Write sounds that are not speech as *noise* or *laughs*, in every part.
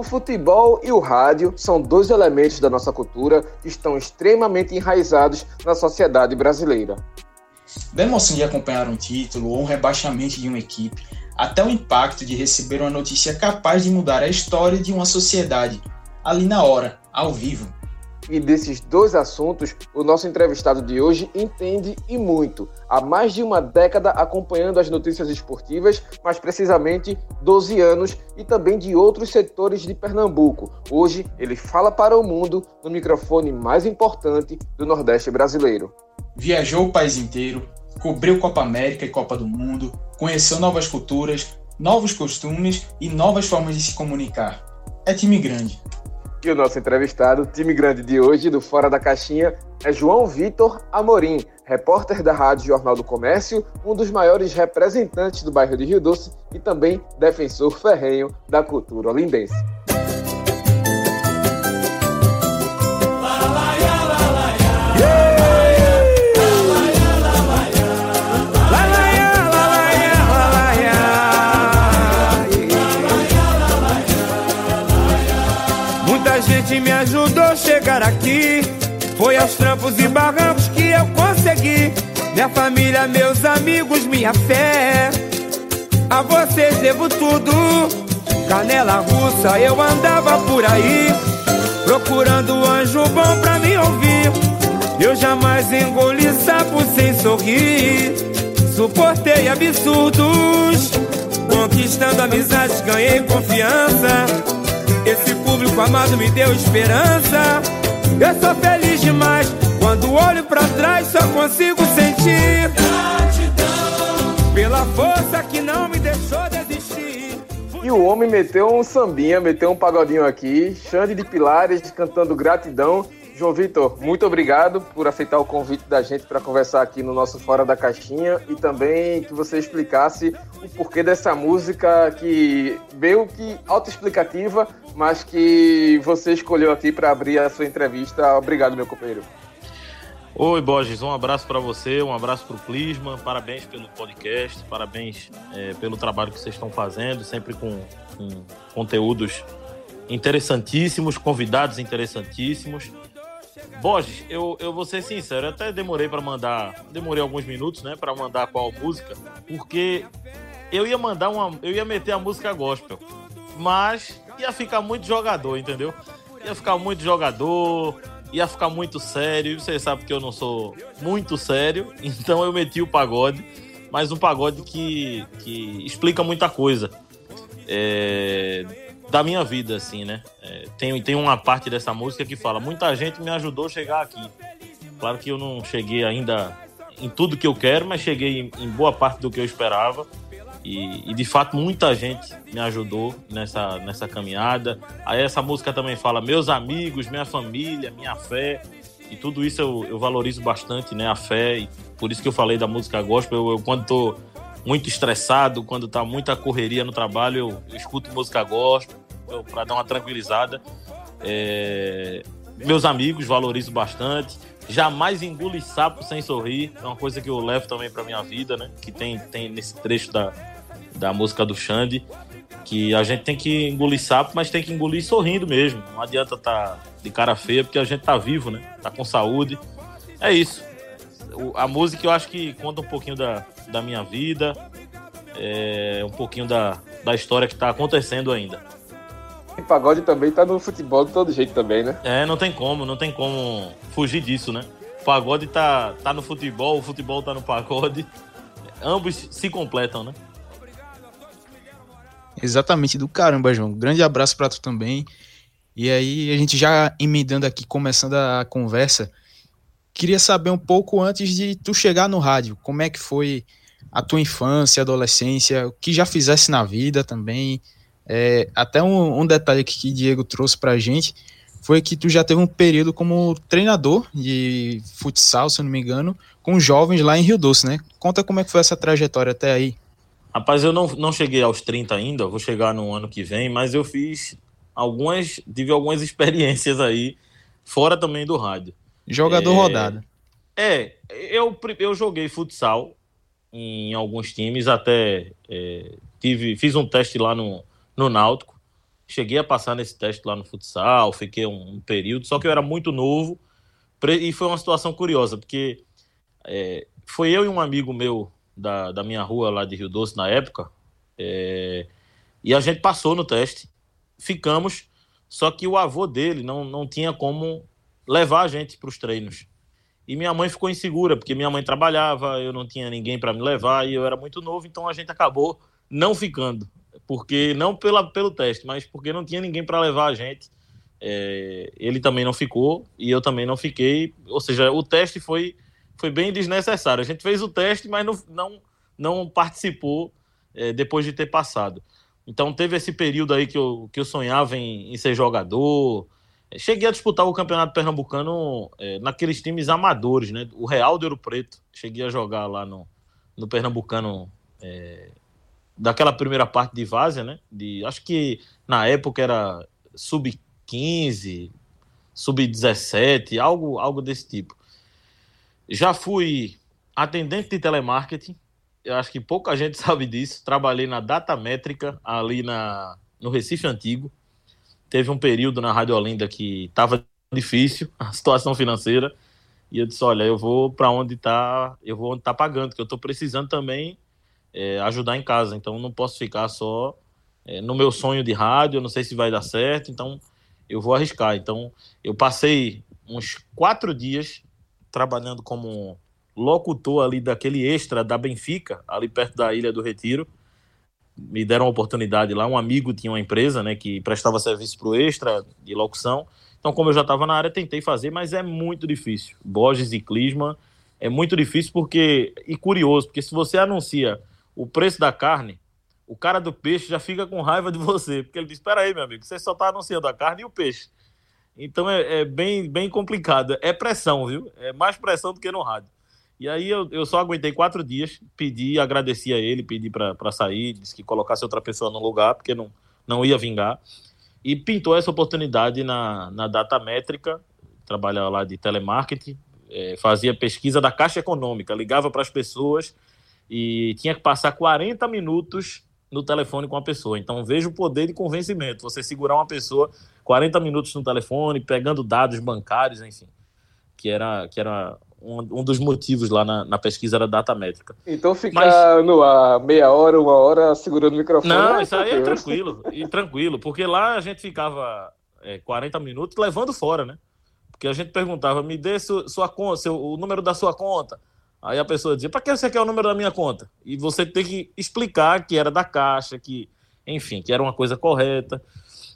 O futebol e o rádio são dois elementos da nossa cultura que estão extremamente enraizados na sociedade brasileira. Da emoção de acompanhar um título ou um rebaixamento de uma equipe, até o impacto de receber uma notícia capaz de mudar a história de uma sociedade, ali na hora, ao vivo. E desses dois assuntos, o nosso entrevistado de hoje entende e muito. Há mais de uma década acompanhando as notícias esportivas, mais precisamente 12 anos, e também de outros setores de Pernambuco. Hoje, ele fala para o mundo no microfone mais importante do Nordeste brasileiro. Viajou o país inteiro, cobriu Copa América e Copa do Mundo, conheceu novas culturas, novos costumes e novas formas de se comunicar. É time grande. E o nosso entrevistado, time grande de hoje, do Fora da Caixinha, é João Vitor Amorim, repórter da Rádio Jornal do Comércio, um dos maiores representantes do bairro de Rio Doce e também defensor ferrenho da cultura olindense. Gente me ajudou a chegar aqui. Foi aos trampos e barrancos que eu consegui. Minha família, meus amigos, minha fé. A vocês devo tudo. Canela russa, eu andava por aí. Procurando anjo bom pra me ouvir. Eu jamais engoli sapo sem sorrir. Suportei absurdos. Conquistando amizades, ganhei confiança. Esse público amado me deu esperança. Eu sou feliz demais. Quando olho para trás, só consigo sentir gratidão pela força que não me deixou desistir. E o homem meteu um sambinha, meteu um pagodinho aqui, Xande de Pilares cantando gratidão. João Vitor, muito obrigado por aceitar o convite da gente para conversar aqui no nosso Fora da Caixinha e também que você explicasse o porquê dessa música que meio que autoexplicativa, mas que você escolheu aqui para abrir a sua entrevista. Obrigado, meu companheiro. Oi, Borges, um abraço para você, um abraço para o Clisma, parabéns pelo podcast, parabéns é, pelo trabalho que vocês estão fazendo, sempre com, com conteúdos interessantíssimos, convidados interessantíssimos. Borges, eu, eu vou ser sincero, eu até demorei para mandar, demorei alguns minutos, né, para mandar qual música, porque eu ia mandar uma, eu ia meter a música gospel, mas ia ficar muito jogador, entendeu? Ia ficar muito jogador, ia ficar muito sério, e você sabe que eu não sou muito sério, *laughs* então eu meti o pagode, mas um pagode que, que explica muita coisa. É, da minha vida, assim, né? É, tem, tem uma parte dessa música que fala: muita gente me ajudou a chegar aqui. Claro que eu não cheguei ainda em tudo que eu quero, mas cheguei em, boa parte do que eu esperava. E, e, de fato muita gente me ajudou nessa, nessa caminhada. Aí essa música também fala meus amigos, minha família, minha fé. E tudo isso eu, eu valorizo bastante, né? A fé. E por isso que eu falei da música gospel. Eu, eu quando tô muito estressado, quando tá muita correria no trabalho, eu, eu escuto música gospel para dar uma tranquilizada. É, meus amigos valorizo bastante. Jamais engole sapo sem sorrir. É uma coisa que eu levo também para minha vida, né? Que tem, tem nesse trecho da, da música do Xande. Que a gente tem que engolir sapo, mas tem que engolir sorrindo mesmo. Não adianta estar tá de cara feia, porque a gente tá vivo, né? Tá com saúde. É isso. A música eu acho que conta um pouquinho da, da minha vida, é, um pouquinho da, da história que está acontecendo ainda. E pagode também tá no futebol de todo jeito também, né? É, não tem como, não tem como fugir disso, né? O pagode tá, tá no futebol, o futebol tá no pagode. Ambos se completam, né? Exatamente, do caramba, João. Grande abraço para tu também. E aí, a gente já emendando aqui, começando a conversa, queria saber um pouco antes de tu chegar no rádio, como é que foi a tua infância, adolescência, o que já fizesse na vida também, é, até um, um, detalhe que Diego trouxe para a gente foi que tu já teve um período como treinador de futsal, se não me engano, com jovens lá em Rio Doce, né? Conta como é que foi essa trajetória até aí. Rapaz, eu não, não cheguei aos 30 ainda, vou chegar no ano que vem, mas eu fiz algumas, tive algumas *laughs* experiências aí, fora também do rádio. Jogador é, rodado. É, eu, eu joguei futsal em alguns times, até é, tive, fiz um teste lá no, no Náutico. cheguei a passar nesse teste lá no futsal, fiquei um, um período, só que eu era muito novo e foi uma situação curiosa, porque é, foi eu e um amigo meu da, da minha rua lá de Rio Doce na época, é, e a gente passou no teste, ficamos, só que o avô dele não, não tinha como levar a gente para os treinos. E minha mãe ficou insegura, porque minha mãe trabalhava, eu não tinha ninguém para me levar e eu era muito novo, então a gente acabou não ficando. Porque não pela, pelo teste, mas porque não tinha ninguém para levar a gente. É, ele também não ficou e eu também não fiquei. Ou seja, o teste foi, foi bem desnecessário. A gente fez o teste, mas não, não, não participou é, depois de ter passado. Então teve esse período aí que eu, que eu sonhava em, em ser jogador. Cheguei a disputar o campeonato pernambucano é, naqueles times amadores, né? O Real do Ouro Preto. Cheguei a jogar lá no, no pernambucano é, daquela primeira parte de Várzea, né? De, acho que na época era sub-15, sub-17, algo, algo desse tipo. Já fui atendente de telemarketing, eu acho que pouca gente *laughs* sabe disso. Trabalhei na Data Métrica, ali na, no Recife Antigo. Teve um período na Rádio Olinda que estava difícil *laughs* a situação financeira. E eu disse: Olha, eu vou para onde está, eu vou onde está pagando, que eu estou precisando também é, ajudar em casa. Então não posso ficar só é, no meu sonho de rádio. Eu não sei se vai dar certo, então eu vou arriscar. Então eu passei uns quatro dias trabalhando como locutor ali daquele extra da Benfica, ali perto da Ilha do Retiro. Me deram uma oportunidade lá. Um amigo tinha uma empresa né, que prestava serviço para o extra de locução. Então, como eu já estava na área, tentei fazer, mas é muito difícil. Borges e Clisma é muito difícil porque. E curioso, porque se você anuncia o preço da carne, o cara do peixe já fica com raiva de você, porque ele diz: Espera aí, meu amigo, você só está anunciando a carne e o peixe. Então é, é, bem, bem complicado. É pressão, viu? É mais pressão do que no rádio. E aí eu, eu só aguentei quatro dias, pedi, agradeci a ele, pedi para sair, disse que colocasse outra pessoa no lugar, porque não, não ia vingar. E pintou essa oportunidade na, na data métrica, trabalhava lá de telemarketing, é, fazia pesquisa da Caixa Econômica, ligava para as pessoas e tinha que passar 40 minutos no telefone com a pessoa. Então veja o poder de convencimento. Você segurar uma pessoa 40 minutos no telefone, pegando dados bancários, enfim. Que era, que era um, um dos motivos lá na, na, pesquisa era data métrica. Então ficar Mas... no ar meia hora, uma hora segurando o microfone. Não, é isso aí é tranquilo, e tranquilo, porque lá a gente ficava é, 40 minutos levando fora, né? Porque a gente perguntava, me dê sua, sua conta, seu, o número da sua conta. Aí a pessoa dizia, para que você quer o número da minha conta? E você tem que explicar que era da caixa, que, enfim, que era uma coisa correta.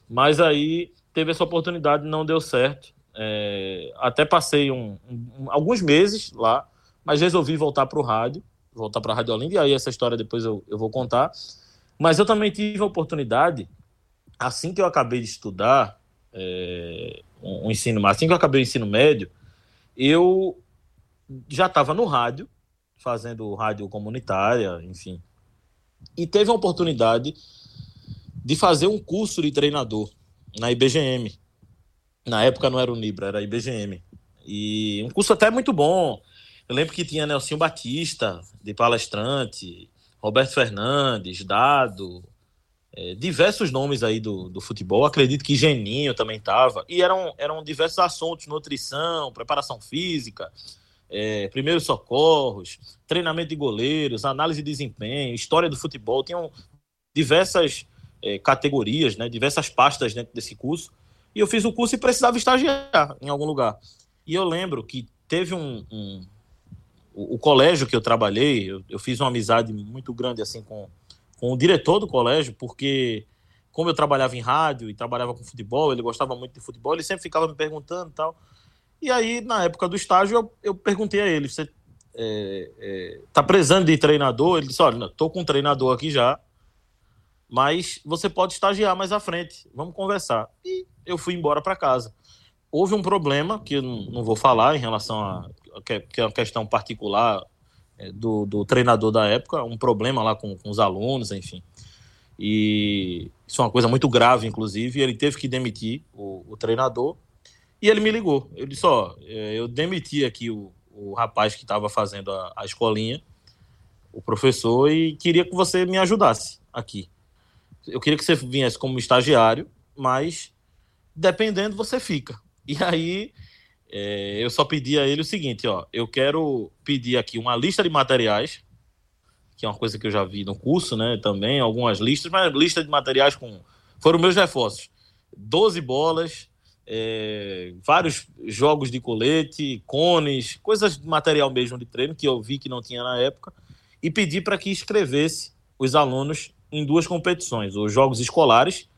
Mas aí teve essa oportunidade, não deu certo. É, até passei um, um, alguns meses lá, mas resolvi voltar para o rádio, voltar para a Rádio Olinda, e aí essa história depois eu, eu vou contar. Mas eu também tive a oportunidade, assim que eu acabei de estudar é, um, um ensino, assim que eu acabei o ensino médio, eu já estava no rádio, fazendo rádio comunitária, enfim. E teve a oportunidade de fazer um curso de treinador na IBGM. Na época não era o Nibra, era IBGM. E um curso até muito bom. Eu lembro que tinha Nelson Batista, de palestrante, Roberto Fernandes, Dado, é, diversos nomes aí do, do futebol. Acredito que Geninho também estava. E eram, eram diversos assuntos: nutrição, preparação física, é, primeiros socorros, treinamento de goleiros, análise de desempenho, história do futebol. Tinham diversas é, categorias, né, diversas pastas dentro desse curso. E eu fiz o curso e precisava estagiar em algum lugar. E eu lembro que teve um. um o, o, colégio que eu trabalhei, eu, eu, fiz uma amizade muito grande assim com, com o diretor do colégio, porque como eu trabalhava em rádio e trabalhava com futebol, ele gostava muito de futebol, ele sempre ficava me perguntando e tal. E aí, na época do estágio, eu, eu perguntei a ele: você é, é, tá precisando de treinador? Ele disse: olha, tô com um treinador aqui já, mas você pode estagiar mais à frente, vamos conversar. E eu fui embora para casa. Houve um problema, que eu não, vou falar em relação a. que é uma questão particular é, do, do treinador da época, um problema lá com, com os alunos, enfim. E isso é uma coisa muito grave, inclusive. Ele teve que demitir o, o treinador e ele me ligou. Ele disse: Ó, é, eu demiti aqui o, o rapaz que estava fazendo a, a escolinha, o professor, e queria que você me ajudasse aqui. Eu queria que você viesse como estagiário mas dependendo você fica. E aí é, eu só pedi a ele o seguinte, ó, eu quero pedir aqui uma lista de materiais, que é uma coisa que eu já vi no curso, né, também, algumas listas, mas lista de materiais com foram meus reforços. 12 bolas, é, vários jogos de colete, cones, coisas de material mesmo de treino que eu vi que não tinha na época, e pedi para que escrevesse os alunos em duas competições, os jogos escolares,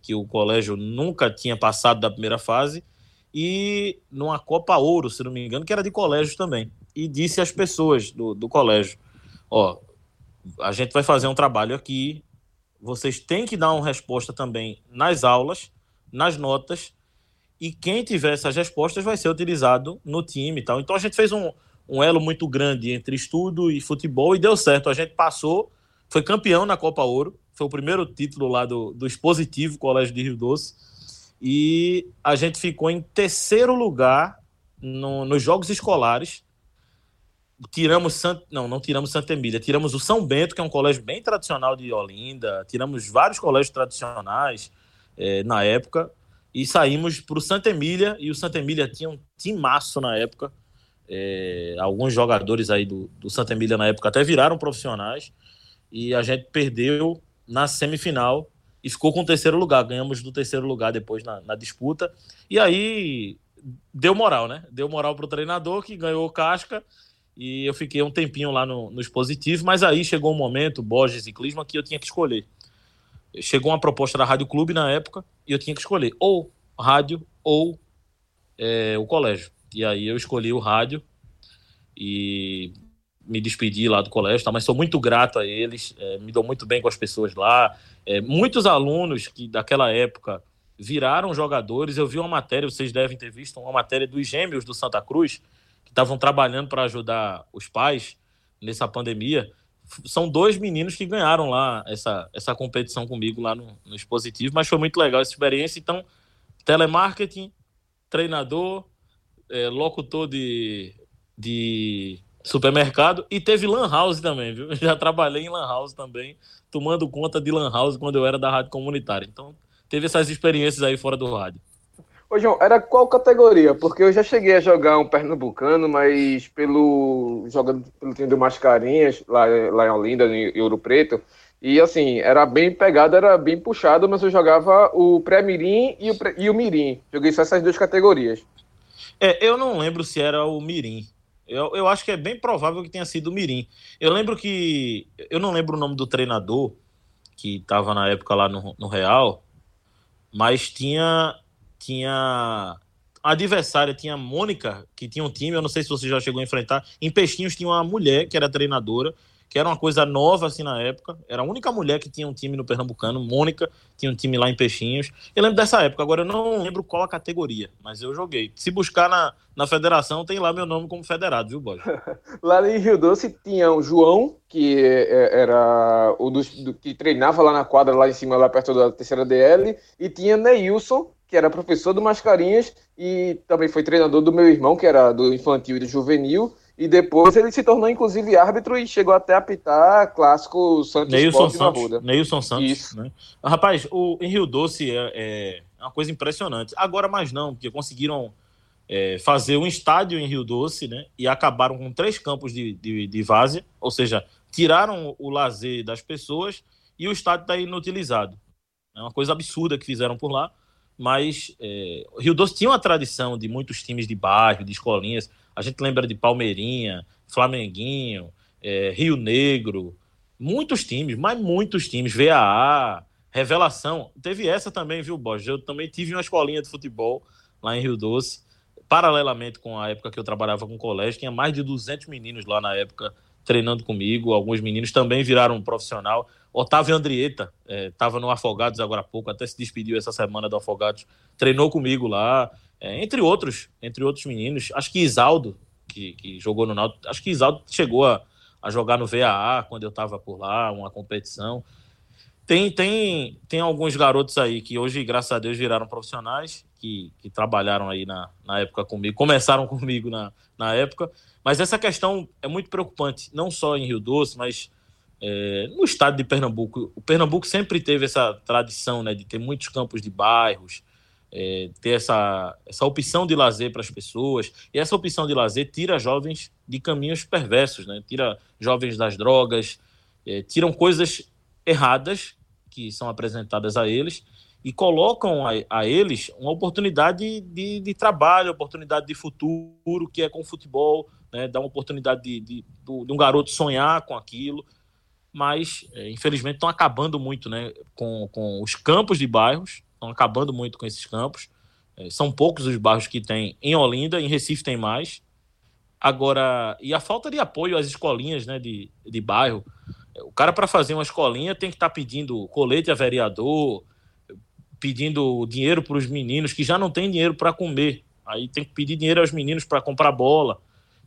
que o colégio nunca tinha passado da primeira fase, e numa Copa Ouro, se não me engano, que era de colégios também. E disse às pessoas do, do colégio: Ó, a gente vai fazer um trabalho aqui, vocês têm que dar uma resposta também nas aulas, nas notas, e quem tiver essas respostas vai ser utilizado no time e tal. Então a gente fez um, um elo muito grande entre estudo e futebol e deu certo. A gente passou, foi campeão na Copa Ouro, foi o primeiro título lá do, do Expositivo Colégio de Rio Doce e a gente ficou em terceiro lugar no, nos jogos escolares. Tiramos Sant... não, não tiramos Santa Emília, tiramos o São Bento, que é um colégio bem tradicional de Olinda, tiramos vários colégios tradicionais é, na época e saímos para o Santa Emília e o Santa Emília tinha um timaço na época. É, alguns jogadores aí do, do Santa Emília na época até viraram profissionais e a gente perdeu na semifinal e ficou com o terceiro lugar. Ganhamos do terceiro lugar depois na, na disputa. E aí deu moral, né? Deu moral para o treinador que ganhou casca e eu fiquei um tempinho lá no, nos positivos, mas aí chegou um momento, Borges Clisma, que eu tinha que escolher. Chegou uma proposta da Rádio Clube na época e eu tinha que escolher ou rádio ou é, o colégio. E aí eu escolhi o rádio e me despedi lá do colégio, tá? mas sou muito grato a eles, é, me dou muito bem com as pessoas lá. É, muitos alunos que daquela época viraram jogadores. Eu vi uma matéria, vocês devem ter visto, uma matéria dos gêmeos do Santa Cruz, que estavam trabalhando para ajudar os pais nessa pandemia. São dois meninos que ganharam lá essa, essa competição comigo lá no, no Expositivo, mas foi muito legal essa experiência. Então, telemarketing, treinador, é, locutor de, de supermercado e teve lan house também, viu? *laughs* Já trabalhei em lan house também, tomando conta de lan house quando eu era da rádio comunitária. Então, teve essas experiências aí fora do rádio. Ô, João, era qual categoria? Porque eu já cheguei a jogar um pernambucano, mas pelo jogando pelo time do Mascarinhas, lá, lá em Olinda, em Ouro Preto, e assim, era bem pegado, era bem puxado, mas eu jogava o pré-mirim e o, pré, e o mirim. Joguei só essas duas categorias. É, eu não lembro se era o mirim. Eu, eu acho que é bem provável que tenha sido o Mirim. Eu lembro que. Eu não lembro o nome do treinador que estava na época lá no, no Real, mas tinha. Tinha. A adversária tinha a Mônica, que tinha um time, eu não sei se você já chegou a enfrentar. Em Peixinhos tinha uma mulher que era treinadora que era uma coisa nova assim na época. Era a única mulher que tinha um time no Pernambucano. Mônica tinha um time lá em Peixinhos. Eu lembro dessa época, agora eu não lembro qual a categoria, mas eu joguei. Se buscar na, na federação, tem lá meu nome como federado, viu, Boy? *laughs* lá em Rio Doce tinha o João, que é, era o do, do, que treinava lá na quadra, lá em cima, lá perto da terceira DL, e tinha Neilson, que era professor do Mascarinhas e também foi treinador do meu irmão, que era do infantil e do juvenil. E depois ele se tornou, inclusive, árbitro e chegou até a apitar clássico Santos Neilson Santos, Neilson Santos. Isso. Né? Rapaz, o, em Rio Doce é, é, uma coisa impressionante. Agora mais não, porque conseguiram é, fazer um estádio em Rio Doce, né? E acabaram com três campos de, de, de várzea, ou seja, tiraram o lazer das pessoas e o estádio está inutilizado. É uma coisa absurda que fizeram por lá, mas é, Rio Doce tinha uma tradição de muitos times de bairro, de escolinhas, a gente lembra de Palmeirinha, Flamenguinho, é, Rio Negro, muitos times, mas muitos times, VAA, Revelação. Teve essa também, viu, Borges? Eu também tive uma escolinha de futebol lá em Rio Doce, paralelamente com a época que eu trabalhava com colégio, tinha mais de 200 meninos lá na época treinando comigo, alguns meninos também viraram profissional. Otávio Andrieta estava é, no Afogados agora há pouco, até se despediu essa semana do Afogados, treinou comigo lá. É, entre outros, entre outros meninos. Acho que Isaldo, que, que jogou no Náutico, acho que Isaldo chegou a, a jogar no VAA quando eu estava por lá, uma competição. Tem, tem, tem alguns garotos aí que hoje, graças a Deus, viraram profissionais, que, que trabalharam aí na, na época comigo, começaram *laughs* comigo na, na época. Mas essa questão é muito preocupante, não só em Rio Doce, mas é, no estado de Pernambuco. O Pernambuco sempre teve essa tradição né, de ter muitos campos de bairros, é, ter essa, essa opção de lazer para as pessoas. E essa opção de lazer tira jovens de caminhos perversos, né? tira jovens das drogas, é, tiram coisas erradas que são apresentadas a eles e colocam a, a eles uma oportunidade de, de, trabalho, oportunidade de futuro, que é com o futebol, né? dá uma oportunidade de, de, de um garoto sonhar com aquilo mas é, infelizmente estão acabando muito né, com, com os campos de bairros, estão acabando muito com esses campos. É, são poucos os bairros que tem em Olinda, em Recife tem mais. Agora, e a falta de apoio às escolinhas né, de, de bairro. O cara, para fazer uma escolinha, tem que estar tá pedindo colete a vereador, pedindo dinheiro para os meninos que já não têm dinheiro para comer. Aí tem que pedir dinheiro aos meninos para comprar bola.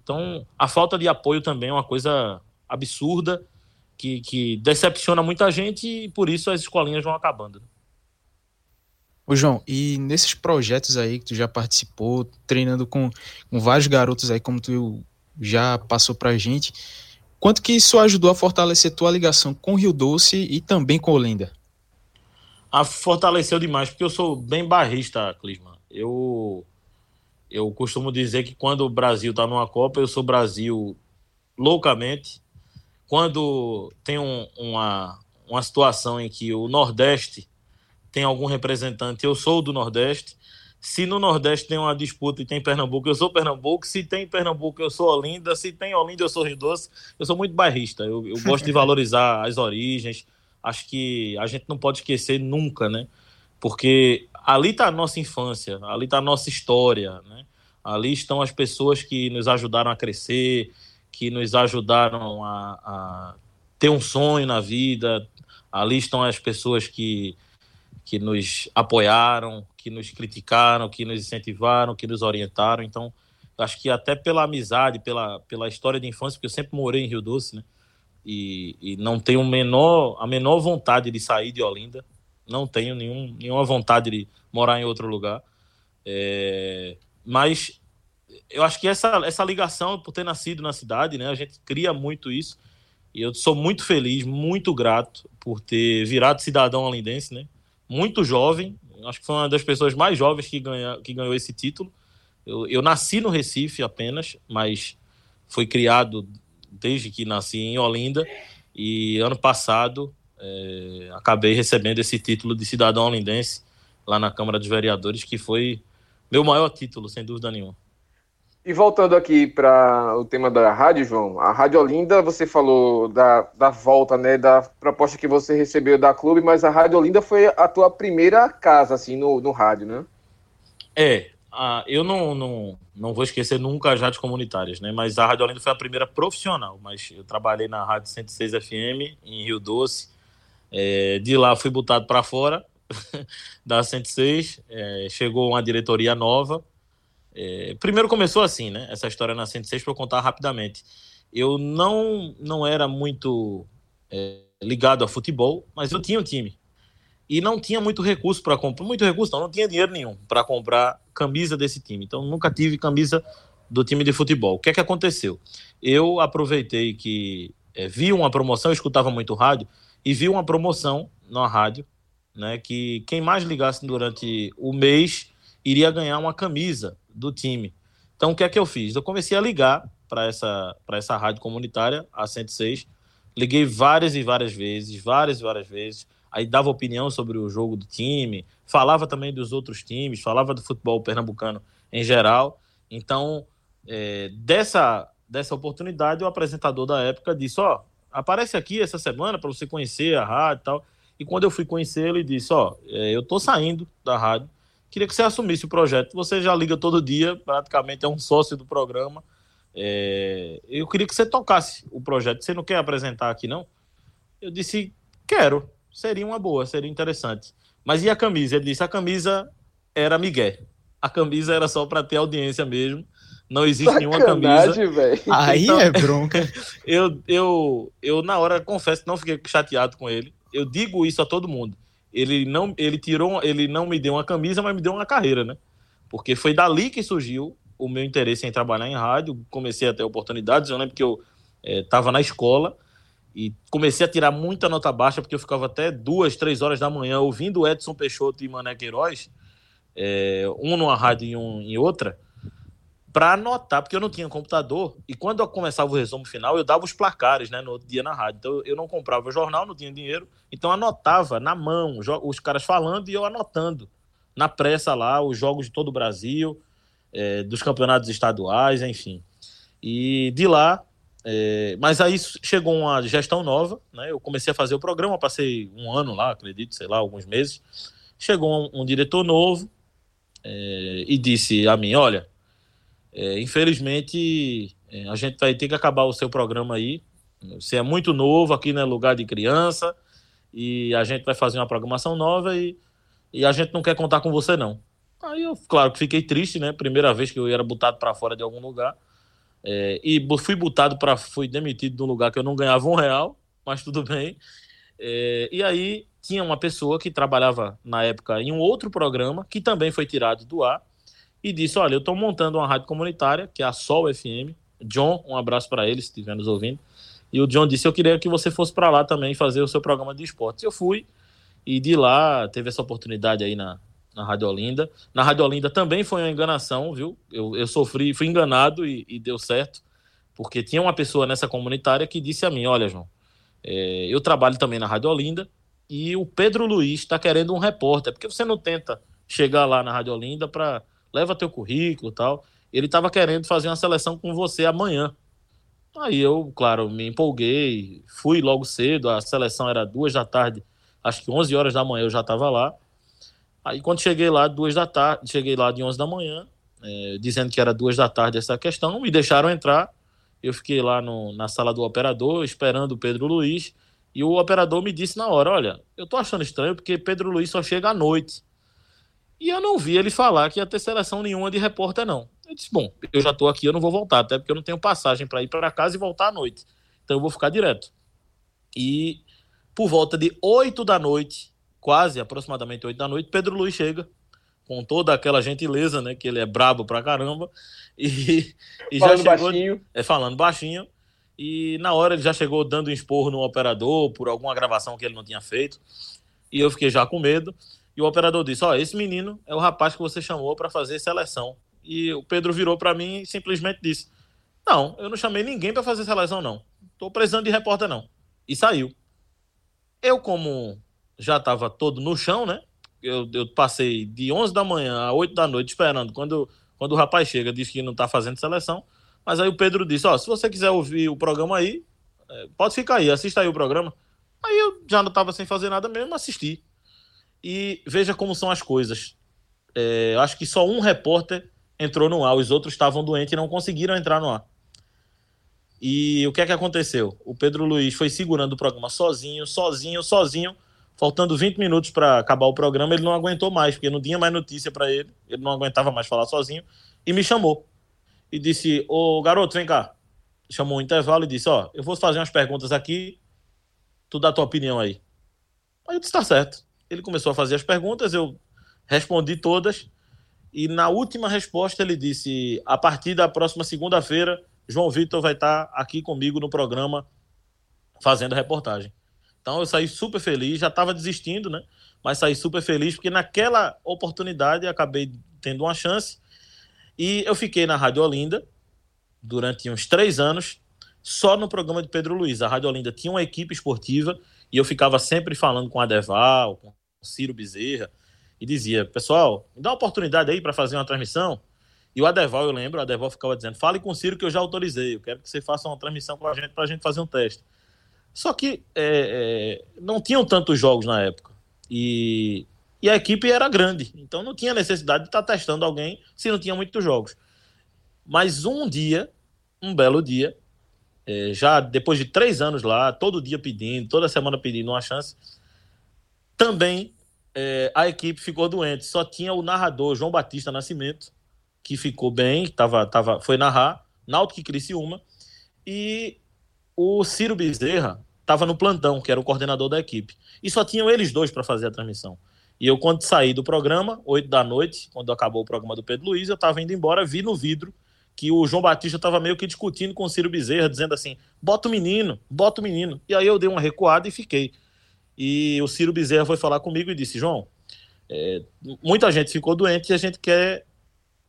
Então, a falta de apoio também é uma coisa absurda que, que decepciona muita gente e por isso as escolinhas vão acabando. Ô João, e nesses projetos aí que tu já participou, treinando com, com vários garotos aí, como tu já passou pra gente, quanto que isso ajudou a fortalecer tua ligação com o Rio Doce e também com Olinda? A fortaleceu demais, porque eu sou bem barrista, Clisman. Eu, eu costumo dizer que quando o Brasil tá numa Copa, eu sou Brasil loucamente quando tem um, uma, uma situação em que o Nordeste tem algum representante, eu sou do Nordeste. Se no Nordeste tem uma disputa e tem Pernambuco, eu sou Pernambuco. Se tem Pernambuco, eu sou Olinda. Se tem Olinda, eu sou Rio Doce. Eu sou muito bairrista. Eu, eu gosto de *laughs* valorizar as origens. Acho que a gente não pode esquecer nunca, né? Porque ali está a nossa infância, ali está a nossa história, né? Ali estão as pessoas que nos ajudaram a crescer, que nos ajudaram a, a ter um sonho na vida. Ali estão as pessoas que, que nos apoiaram, que nos criticaram, que nos incentivaram, que nos orientaram. Então, acho que até pela amizade, pela, pela história de infância, porque eu sempre morei em Rio Doce, né? E, e não tenho menor, a menor vontade de sair de Olinda. Não tenho nenhum, nenhuma vontade de morar em outro lugar. É, mas eu acho que essa, essa ligação, por ter nascido na cidade, né, a gente cria muito isso. E eu sou muito feliz, muito grato por ter virado cidadão olindense, né? Muito jovem, acho que foi uma das pessoas mais jovens que, ganha, que ganhou esse título. Eu, eu nasci no Recife apenas, mas fui criado desde que nasci em Olinda. E ano passado é, acabei recebendo esse título de cidadão olindense lá na Câmara dos Vereadores, que foi meu maior título, sem dúvida nenhuma. E voltando aqui para o tema da rádio, João, a Rádio Olinda, você falou da, da volta, né, da proposta que você recebeu da clube, mas a Rádio Olinda foi a tua primeira casa, assim, no, no rádio, né? É, a, eu não, não, não vou esquecer nunca as rádios comunitárias, né, mas a Rádio Olinda foi a primeira profissional, mas eu trabalhei na Rádio 106 FM, em Rio Doce, é, de lá fui botado para fora *laughs* da 106, é, chegou uma diretoria nova, é, primeiro começou assim, né? Essa história na 106 para contar rapidamente. Eu não não era muito é, ligado a futebol, mas eu tinha um time e não tinha muito recurso para comprar, muito recurso, não, não tinha dinheiro nenhum para comprar camisa desse time. Então nunca tive camisa do time de futebol. O que é que aconteceu? Eu aproveitei que é, vi uma promoção, eu escutava muito rádio e vi uma promoção na rádio, né? Que quem mais ligasse durante o mês iria ganhar uma camisa do time. Então, o que é que eu fiz? Eu comecei a ligar para essa, essa rádio comunitária, a 106. Liguei várias e várias vezes, várias e várias vezes. Aí dava opinião sobre o jogo do time, falava também dos outros times, falava do futebol pernambucano em geral. Então, é, dessa, dessa oportunidade, o apresentador da época disse: Ó, oh, aparece aqui essa semana para você conhecer a rádio e tal. E quando eu fui conhecer, ele disse: Ó, oh, eu tô saindo da rádio Queria que você assumisse o projeto. Você já liga todo dia, praticamente é um sócio do programa. É... Eu queria que você tocasse o projeto. Você não quer apresentar aqui, não? Eu disse, quero. Seria uma boa, seria interessante. Mas e a camisa? Ele disse, a camisa era Miguel. A camisa era só para ter audiência mesmo. Não existe nenhuma camisa. Véio. Aí então, é bronca. *laughs* eu, eu, eu, na hora, confesso que não fiquei chateado com ele. Eu digo isso a todo mundo ele não ele tirou ele não me deu uma camisa mas me deu uma carreira né? Porque foi dali que surgiu o meu interesse em trabalhar em rádio. Comecei a ter oportunidades eu lembro que eu estava é, na escola e comecei a tirar muita nota baixa, porque eu ficava até duas, três horas da manhã ouvindo Edson Peixoto e Mané Queiroz, é, um numa rádio e um em outra, para anotar, porque eu não tinha computador, e quando eu começava o resumo final, eu dava os placares, né, no outro dia na rádio. Então eu não comprava jornal, não tinha dinheiro, então anotava na mão os caras falando e eu anotando na pressa lá os jogos de todo o Brasil, é, dos campeonatos estaduais, enfim. E de lá, é, mas aí chegou uma gestão nova, né? Eu comecei a fazer o programa, passei um ano lá, acredito, sei lá, alguns meses. Chegou um, um diretor novo é, e disse a mim: Olha, é, infelizmente é, a gente vai ter que acabar o seu programa aí. Você é muito novo, aqui não é lugar de criança, e a gente vai fazer uma programação nova e, e a gente não quer contar com você, não. Aí eu, claro que fiquei triste, né? Primeira vez que eu era botado para fora de algum lugar. É, e fui botado para. fui demitido de um lugar que eu não ganhava um real, mas tudo bem. É, e aí tinha uma pessoa que trabalhava na época em um outro programa, que também foi tirado do ar, e disse: Olha, eu estou montando uma rádio comunitária, que é a Sol FM. John, um abraço para ele, se estiver nos ouvindo. E o John disse: Eu queria que você fosse para lá também fazer o seu programa de esportes. Eu fui, e de lá teve essa oportunidade aí na, na Rádio Olinda. Na Rádio Olinda também foi uma enganação, viu? Eu, eu sofri, fui enganado e, e deu certo, porque tinha uma pessoa nessa comunitária que disse a mim: Olha, João, é, eu trabalho também na Rádio Olinda e o Pedro Luiz está querendo um repórter, porque você não tenta chegar lá na Rádio Olinda para leva teu currículo tal. Ele estava querendo fazer uma seleção com você amanhã. Aí eu, claro, me empolguei, fui logo cedo, a seleção era duas da tarde, acho que 11 horas da manhã eu já estava lá. Aí quando cheguei lá, duas da tarde, cheguei lá de 11 da manhã, é, dizendo que era duas da tarde essa questão, me deixaram entrar. Eu fiquei lá no, na sala do operador, esperando o Pedro Luiz, e o operador me disse na hora: Olha, eu tô achando estranho porque Pedro Luiz só chega à noite. E eu não vi ele falar que ia ter seleção nenhuma de repórter, não. Eu disse: Bom, eu já tô aqui, eu não vou voltar, até porque eu não tenho passagem para ir para casa e voltar à noite. Então eu vou ficar direto. E por volta de 8 da noite, quase aproximadamente 8 da noite, Pedro Luiz chega com toda aquela gentileza, né? Que ele é brabo pra caramba. *laughs* E, e falando já chegou, baixinho. É, falando baixinho. E na hora ele já chegou dando um esporro no operador por alguma gravação que ele não tinha feito. E eu fiquei já com medo. E o operador disse: Ó, esse menino é o rapaz que você chamou para fazer seleção. E o Pedro virou para mim e simplesmente disse: Não, eu não chamei ninguém para fazer seleção, não. Tô precisando de repórter, não. E saiu. Eu, como já estava todo no chão, né? Eu, eu, passei de 11 da manhã a 8 da noite esperando. Quando, quando o rapaz chega, diz que não está fazendo seleção. Mas aí o Pedro disse: Ó, se você quiser ouvir o programa aí, é, pode ficar aí, assista aí o programa. Aí eu já não estava sem fazer nada mesmo, assisti. E veja como são as coisas. É, acho que só um repórter entrou no ar, os outros estavam doentes e não conseguiram entrar no ar. E o que é que aconteceu? O Pedro Luiz foi segurando o programa sozinho, sozinho, sozinho faltando 20 minutos para acabar o programa, ele não aguentou mais, porque não tinha mais notícia para ele, ele não aguentava mais falar sozinho, e me chamou. E disse: Ô garoto, vem cá. Chamou um intervalo e disse: Ó, eu vou fazer umas perguntas aqui, tu dá tua opinião aí. Aí eu disse: Tá certo. Ele começou a fazer as perguntas, eu respondi todas, e na última resposta ele disse: A partir da próxima segunda-feira, João Vitor vai estar aqui comigo no programa fazendo reportagem. Então eu saí super feliz, já estava desistindo, né? Mas saí super feliz porque naquela oportunidade acabei tendo uma chance e eu fiquei na Rádio Olinda durante uns três anos só no programa de Pedro Luiz. A Rádio Olinda tinha uma equipe esportiva e eu ficava sempre falando com a Deval, com Ciro Bezerra e dizia, pessoal, me dá uma oportunidade aí para fazer uma transmissão. E o Adeval, eu lembro, o Adeval ficava dizendo, fale com o Ciro que eu já autorizei, eu quero que você faça uma transmissão para a gente, para a gente fazer um teste. Só que é, é, não tinham tantos jogos na época. E, e a equipe era grande. Então não tinha necessidade de estar testando alguém se não tinha muitos jogos. Mas um dia, um belo dia, é, já depois de três anos lá, todo dia pedindo, toda semana pedindo uma chance, também é, a equipe ficou doente. Só tinha o narrador João Batista Nascimento, que ficou bem, tava, tava, foi narrar, Náutico e Criciúma, e o Ciro Bezerra, estava no plantão, que era o coordenador da equipe. E só tinham eles dois para fazer a transmissão. E eu, quando saí do programa, 8 da noite, quando acabou o programa do Pedro Luiz, eu estava indo embora, vi no vidro que o João Batista estava meio que discutindo com o Ciro Bezerra, dizendo assim: bota o menino, bota o menino. E aí eu dei uma recuada e fiquei. E o Ciro Bezerra foi falar comigo e disse: João, é, muita gente ficou doente e a gente quer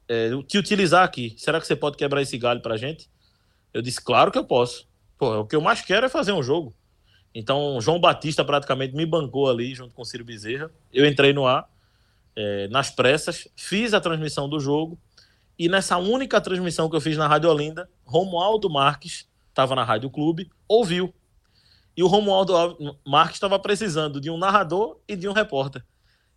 é, te utilizar aqui. Será que você pode quebrar esse galho pra gente? Eu disse: claro que eu posso. Pô, o que eu mais quero é fazer um jogo. Então, João Batista praticamente me bancou ali junto com o Ciro Bezerra. Eu entrei no ar, é, nas pressas, fiz a transmissão do jogo. E nessa única transmissão que eu fiz na Rádio Olinda, Romualdo Marques estava na Rádio Clube, ouviu. E o Romualdo Marques estava precisando de um narrador e de um repórter.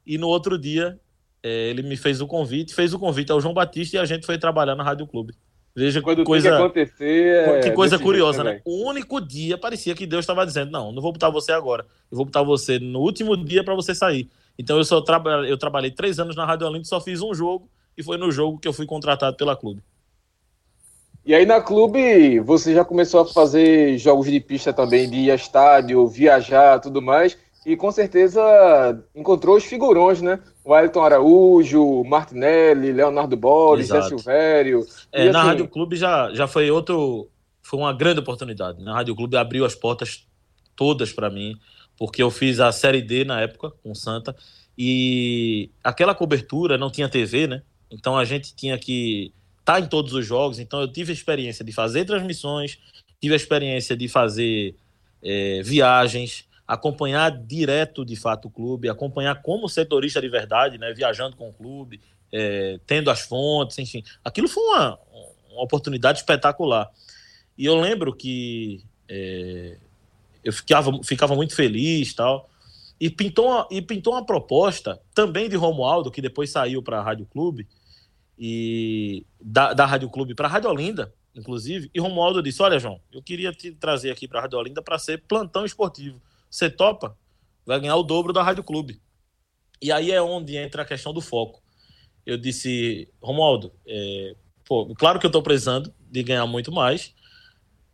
E no outro dia, é, ele me fez o convite, fez o convite ao João Batista e a gente foi trabalhar na Rádio Clube. Veja Quando que coisa, que acontecer, é que coisa curiosa, né? O único dia parecia que Deus estava dizendo: não, não vou botar você agora, eu vou botar você no último dia para você sair. Então eu só traba eu trabalhei três anos na Rádio Olímpica, só fiz um jogo e foi no jogo que eu fui contratado pela clube. E aí na clube você já começou a fazer jogos de pista também, de ir a estádio, viajar, tudo mais e com certeza encontrou os figurões, né? O Ailton Araújo, Martinelli, Leonardo Borges, Zé Silvério. É, na assim... Rádio Clube já, já foi outro. Foi uma grande oportunidade. Na Rádio Clube abriu as portas todas para mim, porque eu fiz a Série D na época com o Santa e aquela cobertura não tinha TV, né? Então a gente tinha que tá em todos os jogos. Então eu tive a experiência de fazer transmissões, tive a experiência de fazer é, viagens acompanhar direto, de fato, o clube, acompanhar como setorista de verdade, né, viajando com o clube, é, tendo as fontes, enfim. Aquilo foi uma, uma oportunidade espetacular. E eu lembro que é, eu ficava, ficava muito feliz tal. E pintou, e pintou uma proposta também de Romualdo, que depois saiu para a Rádio Clube, e da, da Rádio Clube para a Rádio Olinda, inclusive. E Romualdo disse: Olha, João, eu queria te trazer aqui para a Rádio Olinda para ser plantão esportivo. Você topa? Vai ganhar o dobro da Rádio Clube. E aí é onde entra a questão do foco. Eu disse, Romualdo, é, pô, claro que eu estou precisando de ganhar muito mais,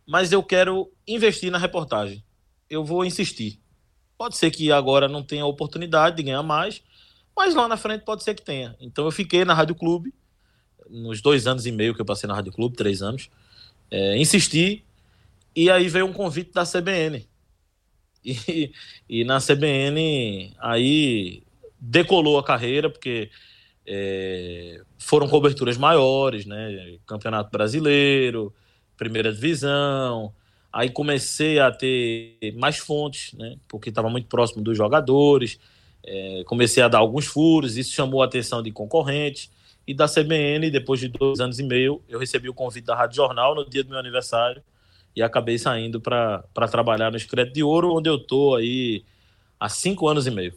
mas eu quero investir na reportagem. Eu vou insistir. Pode ser que agora não tenha oportunidade de ganhar mais, mas lá na frente pode ser que tenha. Então eu fiquei na Rádio Clube, nos dois anos e meio que eu passei na Rádio Clube, três anos, é, insisti, e aí veio um convite da CBN e, e na CBN aí decolou a carreira, porque é, foram coberturas maiores, né? Campeonato Brasileiro, Primeira Divisão. Aí comecei a ter mais fontes, né? Porque estava muito próximo dos jogadores. É, comecei a dar alguns furos, isso chamou a atenção de concorrentes. E da CBN, depois de dois anos e meio, eu recebi o convite da Rádio Jornal no dia do meu aniversário e acabei saindo para trabalhar no Escreto de Ouro, onde eu estou aí há cinco anos e meio.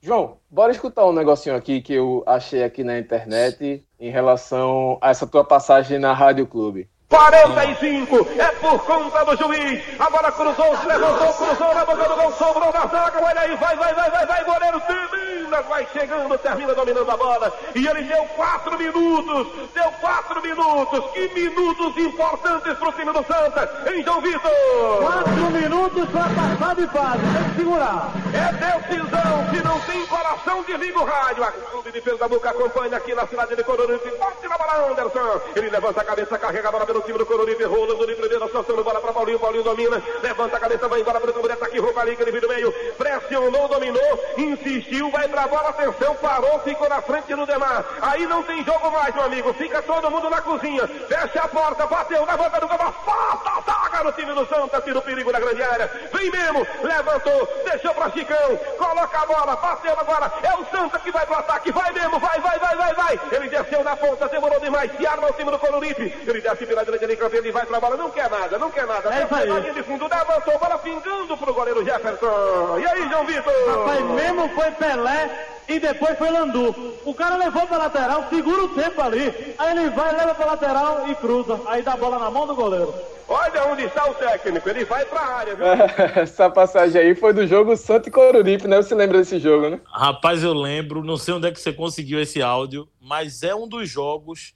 João, bora escutar um negocinho aqui que eu achei aqui na internet em relação a essa tua passagem na Rádio Clube. 45, é por conta do juiz. Agora cruzou, se levantou, cruzou na boca do gol, sobrou na zaga. Olha aí, vai, vai, vai, vai, vai, goleiro termina, vai chegando, termina dominando a bola. E ele deu quatro minutos, deu quatro minutos. Que minutos importantes pro time do Santa, em João Vitor. Quatro minutos para passar de fase, tem que segurar. É decisão, se não tem coração, desliga o rádio. A clube de Pernambuco acompanha aqui na cidade de Coruripe. Bate na bola, Anderson. Ele levanta a cabeça, carrega a bola pelo time do Coruripe, rolando de primeira, soltando bola para Paulinho, Paulinho domina, levanta a cabeça, vai embora para o tá aqui roupa ali, ele vira meio, pressionou, dominou, insistiu, vai pra bola, atenção, parou, ficou na frente do Demar, aí não tem jogo mais, meu amigo, fica todo mundo na cozinha, fecha a porta, bateu boca do gol, falta a zaga no time do Santa, tira o perigo na grande área, vem mesmo, levantou, deixou pra Chicão, coloca a bola, bateu agora, é o Santa que vai pro ataque, vai mesmo, vai, vai, vai, vai, vai, ele desceu na ponta, demorou demais, se arma o time do Coruripe, ele desce pela direita de campo, ele vai pra bola, não quer nada, não quer nada. É isso aí. de fundo, levantou, bola pingando pro goleiro Jefferson. E aí, João Vitor? Rapaz, mesmo foi Pelé e depois foi Landu. O cara levou pra lateral, segura o tempo ali. Aí ele vai, leva pra lateral e cruza. Aí dá a bola na mão do goleiro. Olha onde está o técnico, ele vai pra área, viu? *laughs* Essa passagem aí foi do jogo Santo e Coruripe, né? Você lembra desse jogo, né? Rapaz, eu lembro, não sei onde é que você conseguiu esse áudio, mas é um dos jogos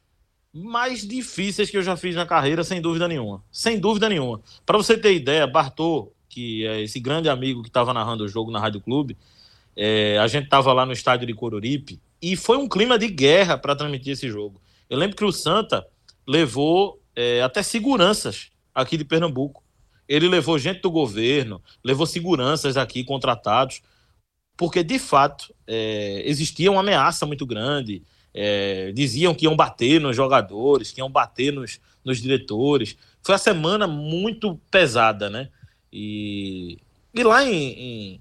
mais difíceis que eu já fiz na carreira, sem dúvida nenhuma. Sem dúvida nenhuma. Para você ter ideia, Bartô, que é esse grande amigo que estava narrando o jogo na Rádio Clube, é, a gente estava lá no estádio de Coruripe e foi um clima de guerra para transmitir esse jogo. Eu lembro que o Santa levou é, até seguranças aqui de Pernambuco. Ele levou gente do governo, levou seguranças aqui contratados, porque de fato é, existia uma ameaça muito grande. É, diziam que iam bater nos jogadores, que iam bater nos, nos diretores. Foi uma semana muito pesada, né? E, e lá em,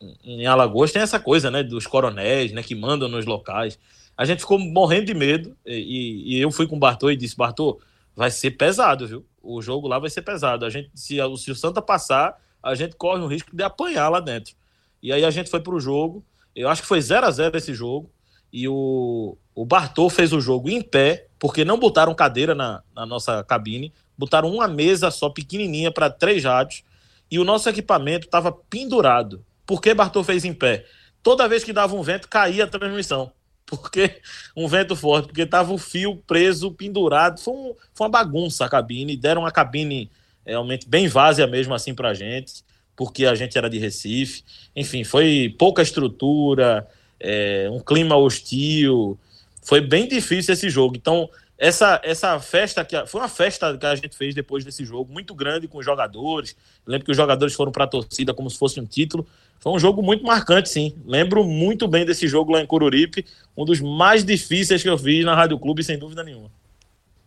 em, em, Alagoas tem essa coisa, né? Dos coronéis, né? Que mandam nos locais. A gente ficou morrendo de medo e, e eu fui com o Bartô e disse, Bartô, vai ser pesado, viu? O jogo lá vai ser pesado. A gente, se, se o Santa passar, a gente corre o risco de apanhar lá dentro. E aí a gente foi pro jogo. Eu acho que foi 0 a 0 esse jogo. E o, o Bartô fez o jogo em pé, porque não botaram cadeira na, na nossa cabine, botaram uma mesa só pequenininha para três rádios e o nosso equipamento estava pendurado. Por que Bartô fez em pé? Toda vez que dava um vento, caía a transmissão. Porque um vento forte, porque estava o fio preso, pendurado. Foi, um, foi uma bagunça a cabine. Deram uma cabine realmente bem vazia mesmo assim para gente, porque a gente era de Recife. Enfim, foi pouca estrutura, é, um clima hostil. Foi bem difícil esse jogo. Então, essa, essa festa que foi uma festa que a gente fez depois desse jogo, muito grande com os jogadores. lembro que os jogadores foram para a torcida como se fosse um título. Foi um jogo muito marcante, sim. Lembro muito bem desse jogo lá em Coruripe, um dos mais difíceis que eu fiz na Rádio Clube, sem dúvida nenhuma.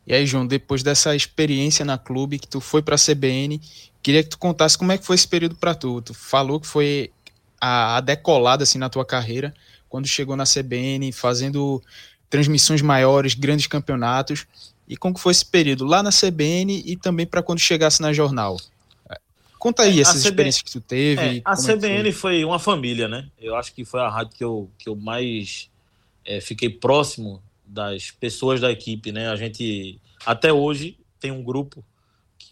E aí, João, depois dessa experiência na clube, que tu foi para a CBN, queria que tu contasse como é que foi esse período para tu. Tu falou que foi a, a decolada assim na tua carreira, quando chegou na CBN, fazendo transmissões maiores, grandes campeonatos. E como foi esse período lá na CBN e também para quando chegasse na jornal? Conta aí é, essas experiências que tu teve. É, a CBN é foi? foi? uma família, né? Eu acho que foi a rádio que eu, que eu mais é, fiquei próximo das pessoas da equipe, né? A gente até hoje tem um grupo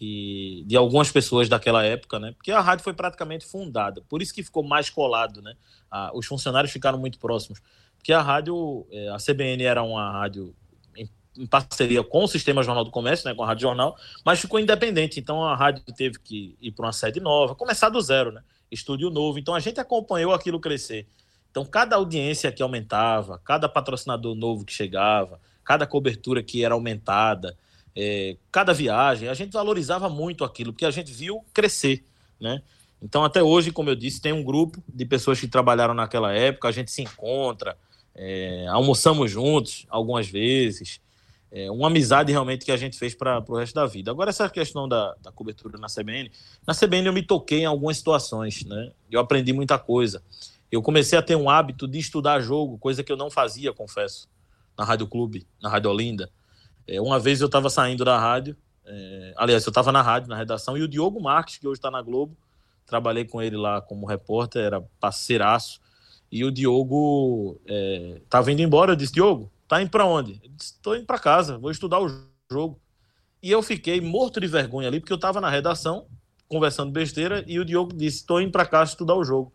que de algumas pessoas daquela época, né? Porque a rádio foi praticamente fundada, por isso que ficou mais colado, né? Ah, os funcionários ficaram muito próximos que a rádio, é, a CBN era uma rádio em, em, parceria com o Sistema Jornal do Comércio, né, com a Rádio Jornal, mas ficou independente. Então a rádio teve que ir para uma sede nova, começar do zero, né? Estúdio novo. Então a gente acompanhou aquilo crescer. Então cada audiência que aumentava, cada patrocinador novo que chegava, cada cobertura que era aumentada, é, cada viagem, a gente valorizava muito aquilo, porque a gente viu crescer, né? Então, até hoje, como eu disse, tem um grupo de pessoas que trabalharam naquela época, a gente se encontra, é, almoçamos juntos algumas vezes. É, uma amizade realmente que a gente fez para o resto da vida. Agora, essa questão da, da, cobertura na CBN. Na CBN eu me toquei em algumas situações, né? Eu aprendi muita coisa. Eu comecei a ter um hábito de estudar jogo, coisa que eu não fazia, confesso, na Rádio Clube, na Rádio Olinda. É, uma vez eu estava saindo da rádio, é, aliás, eu estava na rádio, na redação, e o Diogo Marques, que hoje está na Globo, trabalhei com ele lá como repórter, era parceiraço. E o Diogo é, tava indo embora. Eu disse: Diogo, tá indo para onde? Ele disse: indo para casa, vou estudar o jogo. E eu fiquei morto de vergonha ali, porque eu tava na redação, conversando besteira, e o Diogo disse: tô indo para casa estudar o jogo.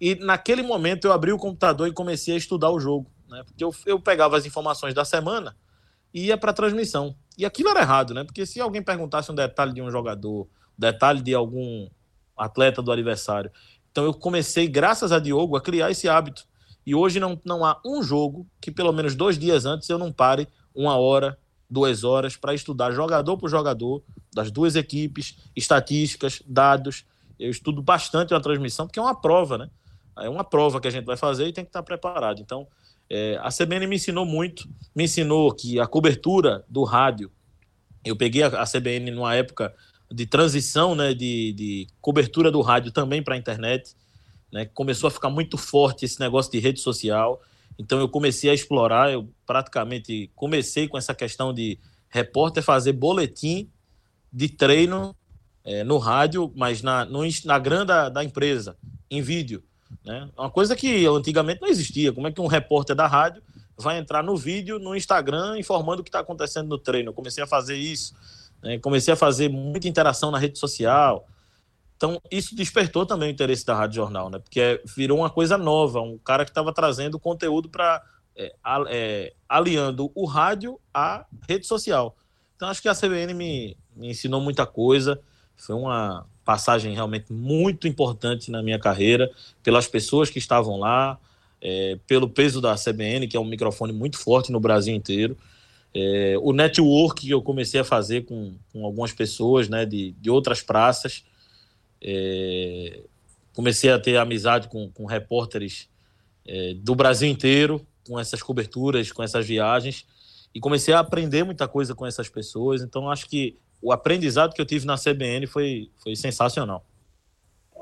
E naquele momento eu abri o computador e comecei a estudar o jogo, né? Porque eu, eu pegava as informações da semana ia para transmissão. E aquilo era errado, né? Porque se alguém perguntasse um detalhe de um jogador, detalhe de algum atleta do aniversário, então eu comecei, graças a Diogo, a criar esse hábito. E hoje não, não há um jogo que pelo menos dois dias antes eu não pare uma hora, duas horas para estudar jogador por jogador das duas equipes, estatísticas, dados. Eu estudo bastante a transmissão porque é uma prova, né? É uma prova que a gente vai fazer e tem que estar preparado. Então, é, a CBN me ensinou muito, me ensinou que a cobertura do rádio, eu peguei a, a CBN numa época de transição, né, de, de cobertura do rádio também para a internet, né, começou a ficar muito forte esse negócio de rede social. Então eu comecei a explorar, eu praticamente comecei com essa questão de repórter fazer boletim de treino é, no rádio, mas na, no Instagram da, da empresa, em vídeo. Né? Uma coisa que antigamente não existia. Como é que um repórter da rádio vai entrar no vídeo, no Instagram, informando o que está acontecendo no treino? Eu comecei a fazer isso. Né? Comecei a fazer muita interação na rede social. Então, isso despertou também o interesse da Rádio Jornal, né? Porque virou uma coisa nova, um cara que estava trazendo conteúdo para. É, é, aliando o rádio à rede social. Então, acho que a CBN me, me ensinou muita coisa. Foi uma passagem realmente muito importante na minha carreira, pelas pessoas que estavam lá, é, pelo peso da CBN, que é um microfone muito forte no Brasil inteiro. É, o network que eu comecei a fazer com, com algumas pessoas né, de, de outras praças. É, comecei a ter amizade com, com repórteres é, do Brasil inteiro, com essas coberturas, com essas viagens, e comecei a aprender muita coisa com essas pessoas. Então, acho que o aprendizado que eu tive na CBN foi, foi sensacional.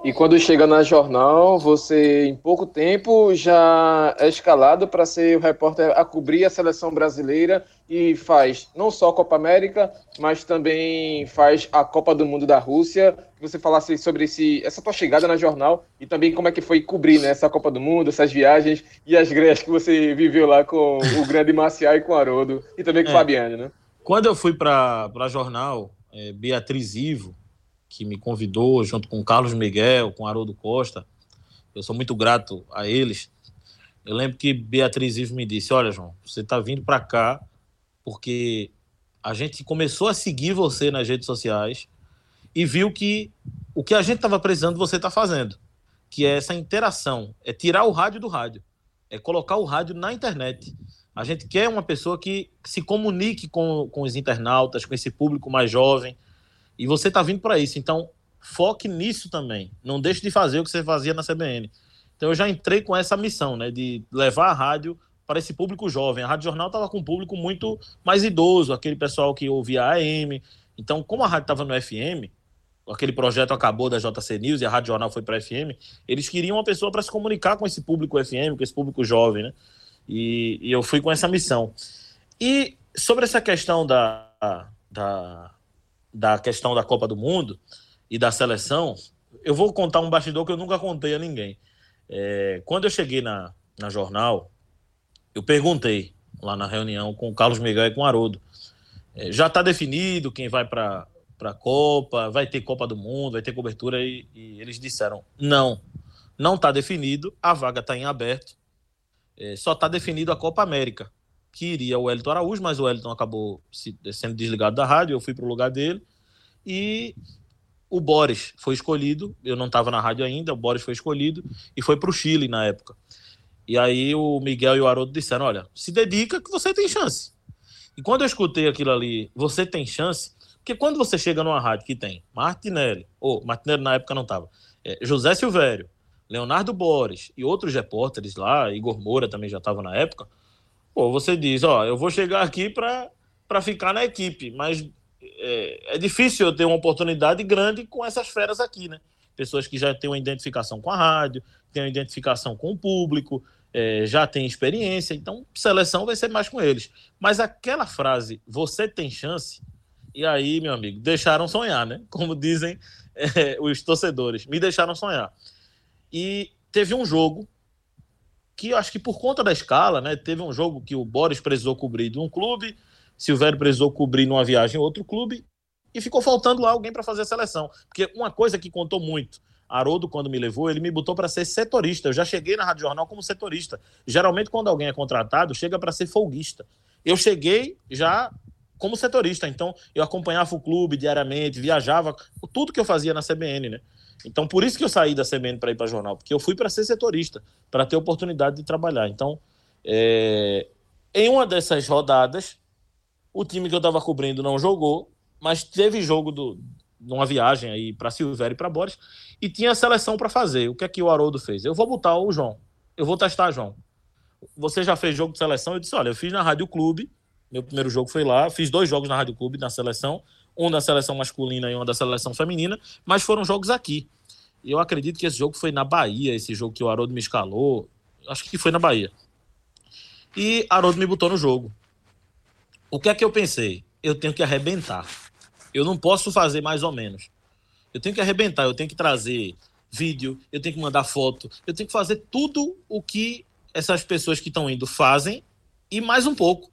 E quando chega na jornal, você em pouco tempo já é escalado para ser o repórter a cobrir a seleção brasileira e faz não só a Copa América, mas também faz a Copa do Mundo da Rússia. Que você falasse sobre esse, essa tua chegada na jornal e também como é que foi cobrir né, essa Copa do Mundo, essas viagens e as greves que você viveu lá com o grande Marcial e com o Haroldo e também com o é. Fabiane, né? Quando eu fui para a jornal, é, Beatriz Ivo, que me convidou, junto com Carlos Miguel, com Haroldo Costa. Eu sou muito grato a eles. Eu lembro que Beatriz Ives me disse: Olha, João, você está vindo para cá porque a gente começou a seguir você nas redes sociais e viu que o que a gente estava precisando você está fazendo, que é essa interação, é tirar o rádio do rádio, é colocar o rádio na internet. A gente quer uma pessoa que se comunique com, com os internautas, com esse público mais jovem, e você está vindo para isso. Então, foque nisso também. Não deixe de fazer o que você fazia na CBN. Então, eu já entrei com essa missão, né, de levar a rádio para esse público jovem. A Rádio Jornal estava com um público muito mais idoso, aquele pessoal que ouvia a AM. Então, como a rádio estava no FM, aquele projeto acabou da JC News e a Rádio Jornal foi para FM, eles queriam uma pessoa para se comunicar com esse público FM, com esse público jovem, né? E, e eu fui com essa missão. E sobre essa questão da, da da questão da Copa do Mundo e da seleção, eu vou contar um bastidor que eu nunca contei a ninguém. É, quando eu cheguei na, na jornal, eu perguntei lá na reunião com o Carlos Miguel e com o Haroldo. É, já está definido quem vai para a Copa, vai ter Copa do Mundo, vai ter cobertura, e, e eles disseram: não, não está definido, a vaga está em aberto, é, só está definido a Copa América que iria o Wellington Araújo, mas o Wellington acabou sendo desligado da rádio, eu fui para o lugar dele. E o Boris foi escolhido, eu não estava na rádio ainda, o Boris foi escolhido e foi para o Chile na época. E aí o Miguel e o Haroldo disseram: olha, se dedica que você tem chance. E quando eu escutei aquilo ali, você tem chance, porque quando você chega numa rádio que tem Martinelli, ou Martinelli na época não estava, é, José Silvério, Leonardo Boris e outros repórteres lá, Igor Moura também já estava na época, Pô, você diz, ó, eu vou chegar aqui para ficar na equipe, mas é, é, difícil eu ter uma oportunidade grande com essas feras aqui, né? Pessoas que já têm uma identificação com a rádio, têm uma identificação com o público, é, já têm experiência, então seleção vai ser mais com eles. Mas aquela frase, você tem chance, e aí, meu amigo, deixaram sonhar, né? Como dizem *laughs* é, os torcedores, me deixaram sonhar. E teve um jogo que acho que por conta da escala, né? Teve um jogo que o Boris precisou cobrir de um clube, Silvério precisou cobrir numa viagem em outro clube, e ficou faltando lá alguém para fazer a seleção. Porque uma coisa que contou muito, Haroldo, quando me levou, ele me botou para ser setorista. Eu já cheguei na Rádio Jornal como setorista. Geralmente, quando alguém é contratado, chega para ser folguista. Eu cheguei já como setorista, então eu acompanhava o clube diariamente, viajava, tudo que eu fazia na CBN, né? Então, por isso que eu saí da CBN para ir para jornal, porque eu fui para ser setorista, para ter oportunidade de trabalhar. Então, é... em uma dessas rodadas, o time que eu estava cobrindo não jogou, mas teve jogo do, numa viagem aí para Silvério e para Boris, e tinha seleção para fazer. O que é que o Haroldo fez? Eu vou botar o João, eu vou testar João. Você já fez jogo de seleção? Eu disse: olha, eu fiz na Rádio Clube, meu primeiro jogo foi lá, fiz dois jogos na Rádio Clube, na seleção, um da seleção masculina e um da seleção feminina, mas foram jogos aqui. Eu acredito que esse jogo foi na Bahia, esse jogo que o Haroldo me escalou. Acho que foi na Bahia. E Haroldo me botou no jogo. O que é que eu pensei? Eu tenho que arrebentar. Eu não posso fazer mais ou menos. Eu tenho que arrebentar, eu tenho que trazer vídeo, eu tenho que mandar foto, eu tenho que fazer tudo o que essas pessoas que estão indo fazem e mais um pouco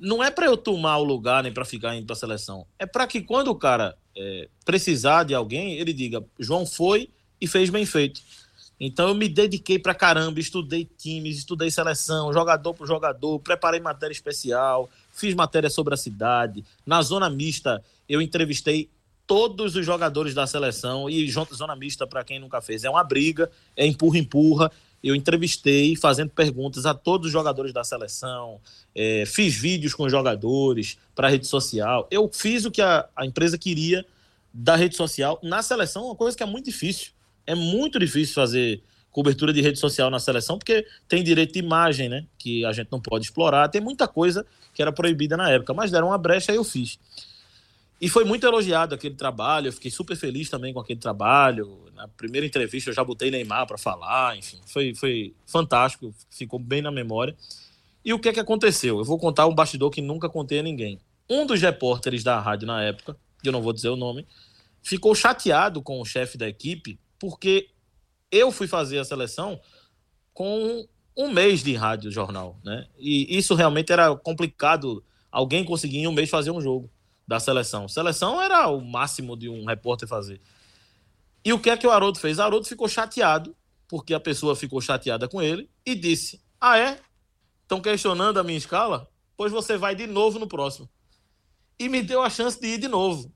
não é para eu tomar o lugar nem para ficar indo para a seleção. É para que quando o cara é, precisar de alguém, ele diga: João foi e fez bem feito. Então eu me dediquei para caramba, estudei times, estudei seleção, jogador por jogador, preparei matéria especial, fiz matéria sobre a cidade. Na zona mista, eu entrevistei todos os jogadores da seleção e zona mista para quem nunca fez é uma briga, é empurra empurra. Eu entrevistei fazendo perguntas a todos os jogadores da seleção, é, fiz vídeos com jogadores para a rede social. Eu fiz o que a, a empresa queria da rede social na seleção, uma coisa que é muito difícil. É muito difícil fazer cobertura de rede social na seleção, porque tem direito de imagem, né? Que a gente não pode explorar. Tem muita coisa que era proibida na época, mas deram uma brecha e eu fiz. E foi muito elogiado aquele trabalho, eu fiquei super feliz também com aquele trabalho. Na primeira entrevista eu já botei Neymar para falar, enfim, foi, foi fantástico, ficou bem na memória. E o que é que aconteceu? Eu vou contar um bastidor que nunca contei a ninguém. Um dos repórteres da rádio na época, que eu não vou dizer o nome, ficou chateado com o chefe da equipe porque eu fui fazer a seleção com um mês de rádio jornal, né? E isso realmente era complicado alguém conseguir em um mês fazer um jogo da seleção. Seleção era o máximo de um repórter fazer. E o que é que o Haroldo fez? Haroldo ficou chateado, porque a pessoa ficou chateada com ele, e disse: Ah, é? Estão questionando a minha escala? Pois você vai de novo no próximo. E me deu a chance de ir de novo.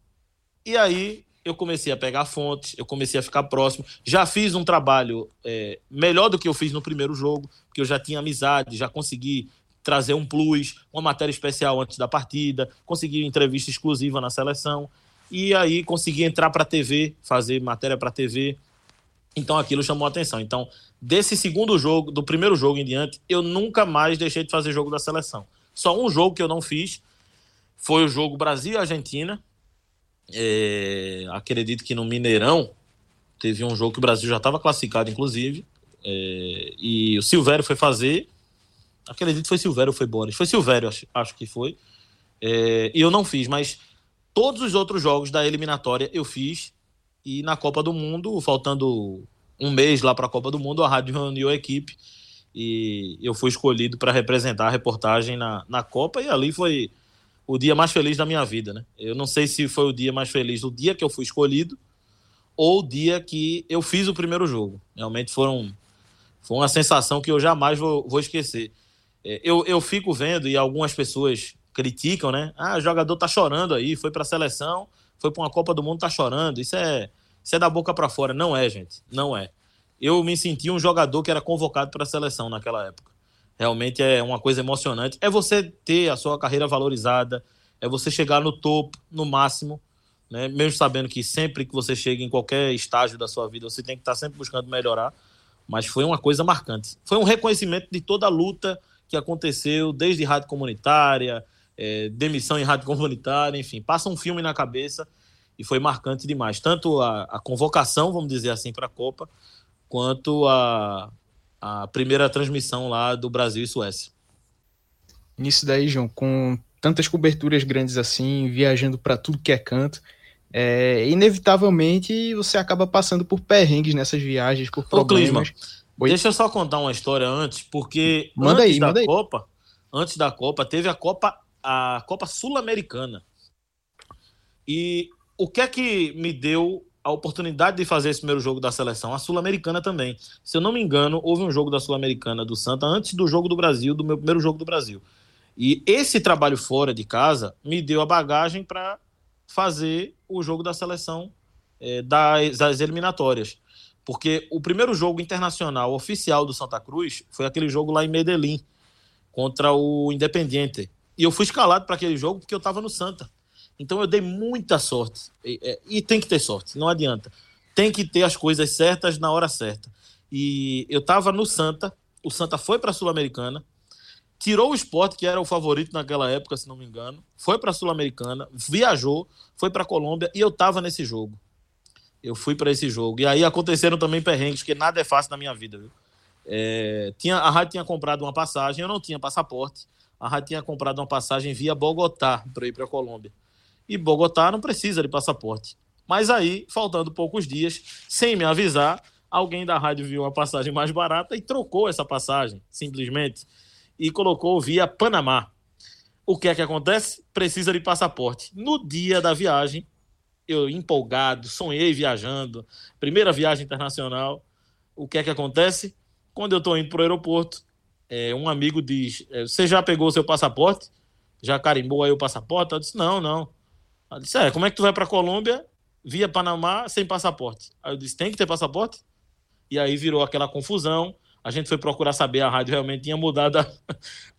E aí eu comecei a pegar fontes, eu comecei a ficar próximo. Já fiz um trabalho é, melhor do que eu fiz no primeiro jogo, porque eu já tinha amizade, já consegui trazer um plus, uma matéria especial antes da partida, conseguir entrevista exclusiva na seleção e aí conseguir entrar para a TV, fazer matéria para a TV. Então aquilo chamou atenção. Então, desse segundo jogo, do primeiro jogo em diante, eu nunca mais deixei de fazer jogo da seleção. Só um jogo que eu não fiz foi o jogo Brasil-Argentina. É, acredito que no Mineirão teve um jogo que o Brasil já estava classificado, inclusive. É, e o Silvério foi fazer Acredito que foi Silvério ou foi Boris. Foi Silvério, acho, acho que foi. É, e eu não fiz, mas todos os outros jogos da eliminatória eu fiz. E na Copa do Mundo, faltando um mês lá para a Copa do Mundo, a rádio reuniu a equipe e eu fui escolhido para representar a reportagem na, na Copa. E ali foi o dia mais feliz da minha vida, né? Eu não sei se foi o dia mais feliz do dia que eu fui escolhido ou o dia que eu fiz o primeiro jogo. Realmente foram, foi uma sensação que eu jamais vou, vou esquecer. É, eu, eu fico vendo e algumas pessoas criticam, né? Ah, o jogador tá chorando aí, foi para a seleção, foi para uma Copa do Mundo, tá chorando. Isso é, isso é da boca para fora. Não é, gente. Não é. Eu me senti um jogador que era convocado para a seleção naquela época. Realmente é uma coisa emocionante. É você ter a sua carreira valorizada, é você chegar no topo, no máximo, né? Mesmo sabendo que sempre que você chega em qualquer estágio da sua vida, você tem que estar tá sempre buscando melhorar. Mas foi uma coisa marcante. Foi um reconhecimento de toda a luta que aconteceu desde rádio comunitária, é, demissão em rádio comunitária, enfim, passa um filme na cabeça e foi marcante demais. Tanto a, a convocação, vamos dizer assim, para a Copa, quanto a, a primeira transmissão lá do Brasil e Suécia. Nisso daí, João, com tantas coberturas grandes assim, viajando para tudo que é canto, é, inevitavelmente você acaba passando por perrengues nessas viagens, por problemas. Ô, Oi? Deixa eu só contar uma história antes, porque manda antes aí, da manda Copa, aí. antes da Copa, teve a Copa, a Copa Sul-Americana. E o que é que me deu a oportunidade de fazer esse primeiro jogo da seleção? A Sul-Americana também. Se eu não me engano, houve um jogo da Sul-Americana do Santa antes do jogo do Brasil, do meu primeiro jogo do Brasil. E esse trabalho fora de casa me deu a bagagem para fazer o jogo da seleção é, das, das eliminatórias. Porque o primeiro jogo internacional oficial do Santa Cruz foi aquele jogo lá em Medellín, contra o Independiente. E eu fui escalado para aquele jogo porque eu estava no Santa. Então eu dei muita sorte. E, é, e, tem que ter sorte, não adianta. Tem que ter as coisas certas na hora certa. E eu estava no Santa, o Santa foi para a Sul-Americana, tirou o esporte, que era o favorito naquela época, se não me engano, foi para a Sul-Americana, viajou, foi para a Colômbia e eu estava nesse jogo eu fui para esse jogo. E aí aconteceram também perrengues, porque nada é fácil na minha vida, viu? É, tinha, a rádio tinha comprado uma passagem, eu não tinha passaporte. A rádio tinha comprado uma passagem via Bogotá para ir para a Colômbia. E Bogotá não precisa de passaporte. Mas aí, faltando poucos dias, sem me avisar, alguém da rádio viu uma passagem mais barata e trocou essa passagem, simplesmente, e colocou via Panamá. O que é que acontece? Precisa de passaporte. No dia da viagem, eu empolgado, sonhei viajando, primeira viagem internacional. O que é que acontece? Quando eu estou indo para o aeroporto, é, um amigo diz: é, Você já pegou o seu passaporte? Já carimbou aí o passaporte? Eu disse: Não, não. Eu disse: É, como é que tu vai para a Colômbia via Panamá sem passaporte? Aí eu disse: Tem que ter passaporte? E aí virou aquela confusão. A gente foi procurar saber, a rádio realmente tinha mudado a,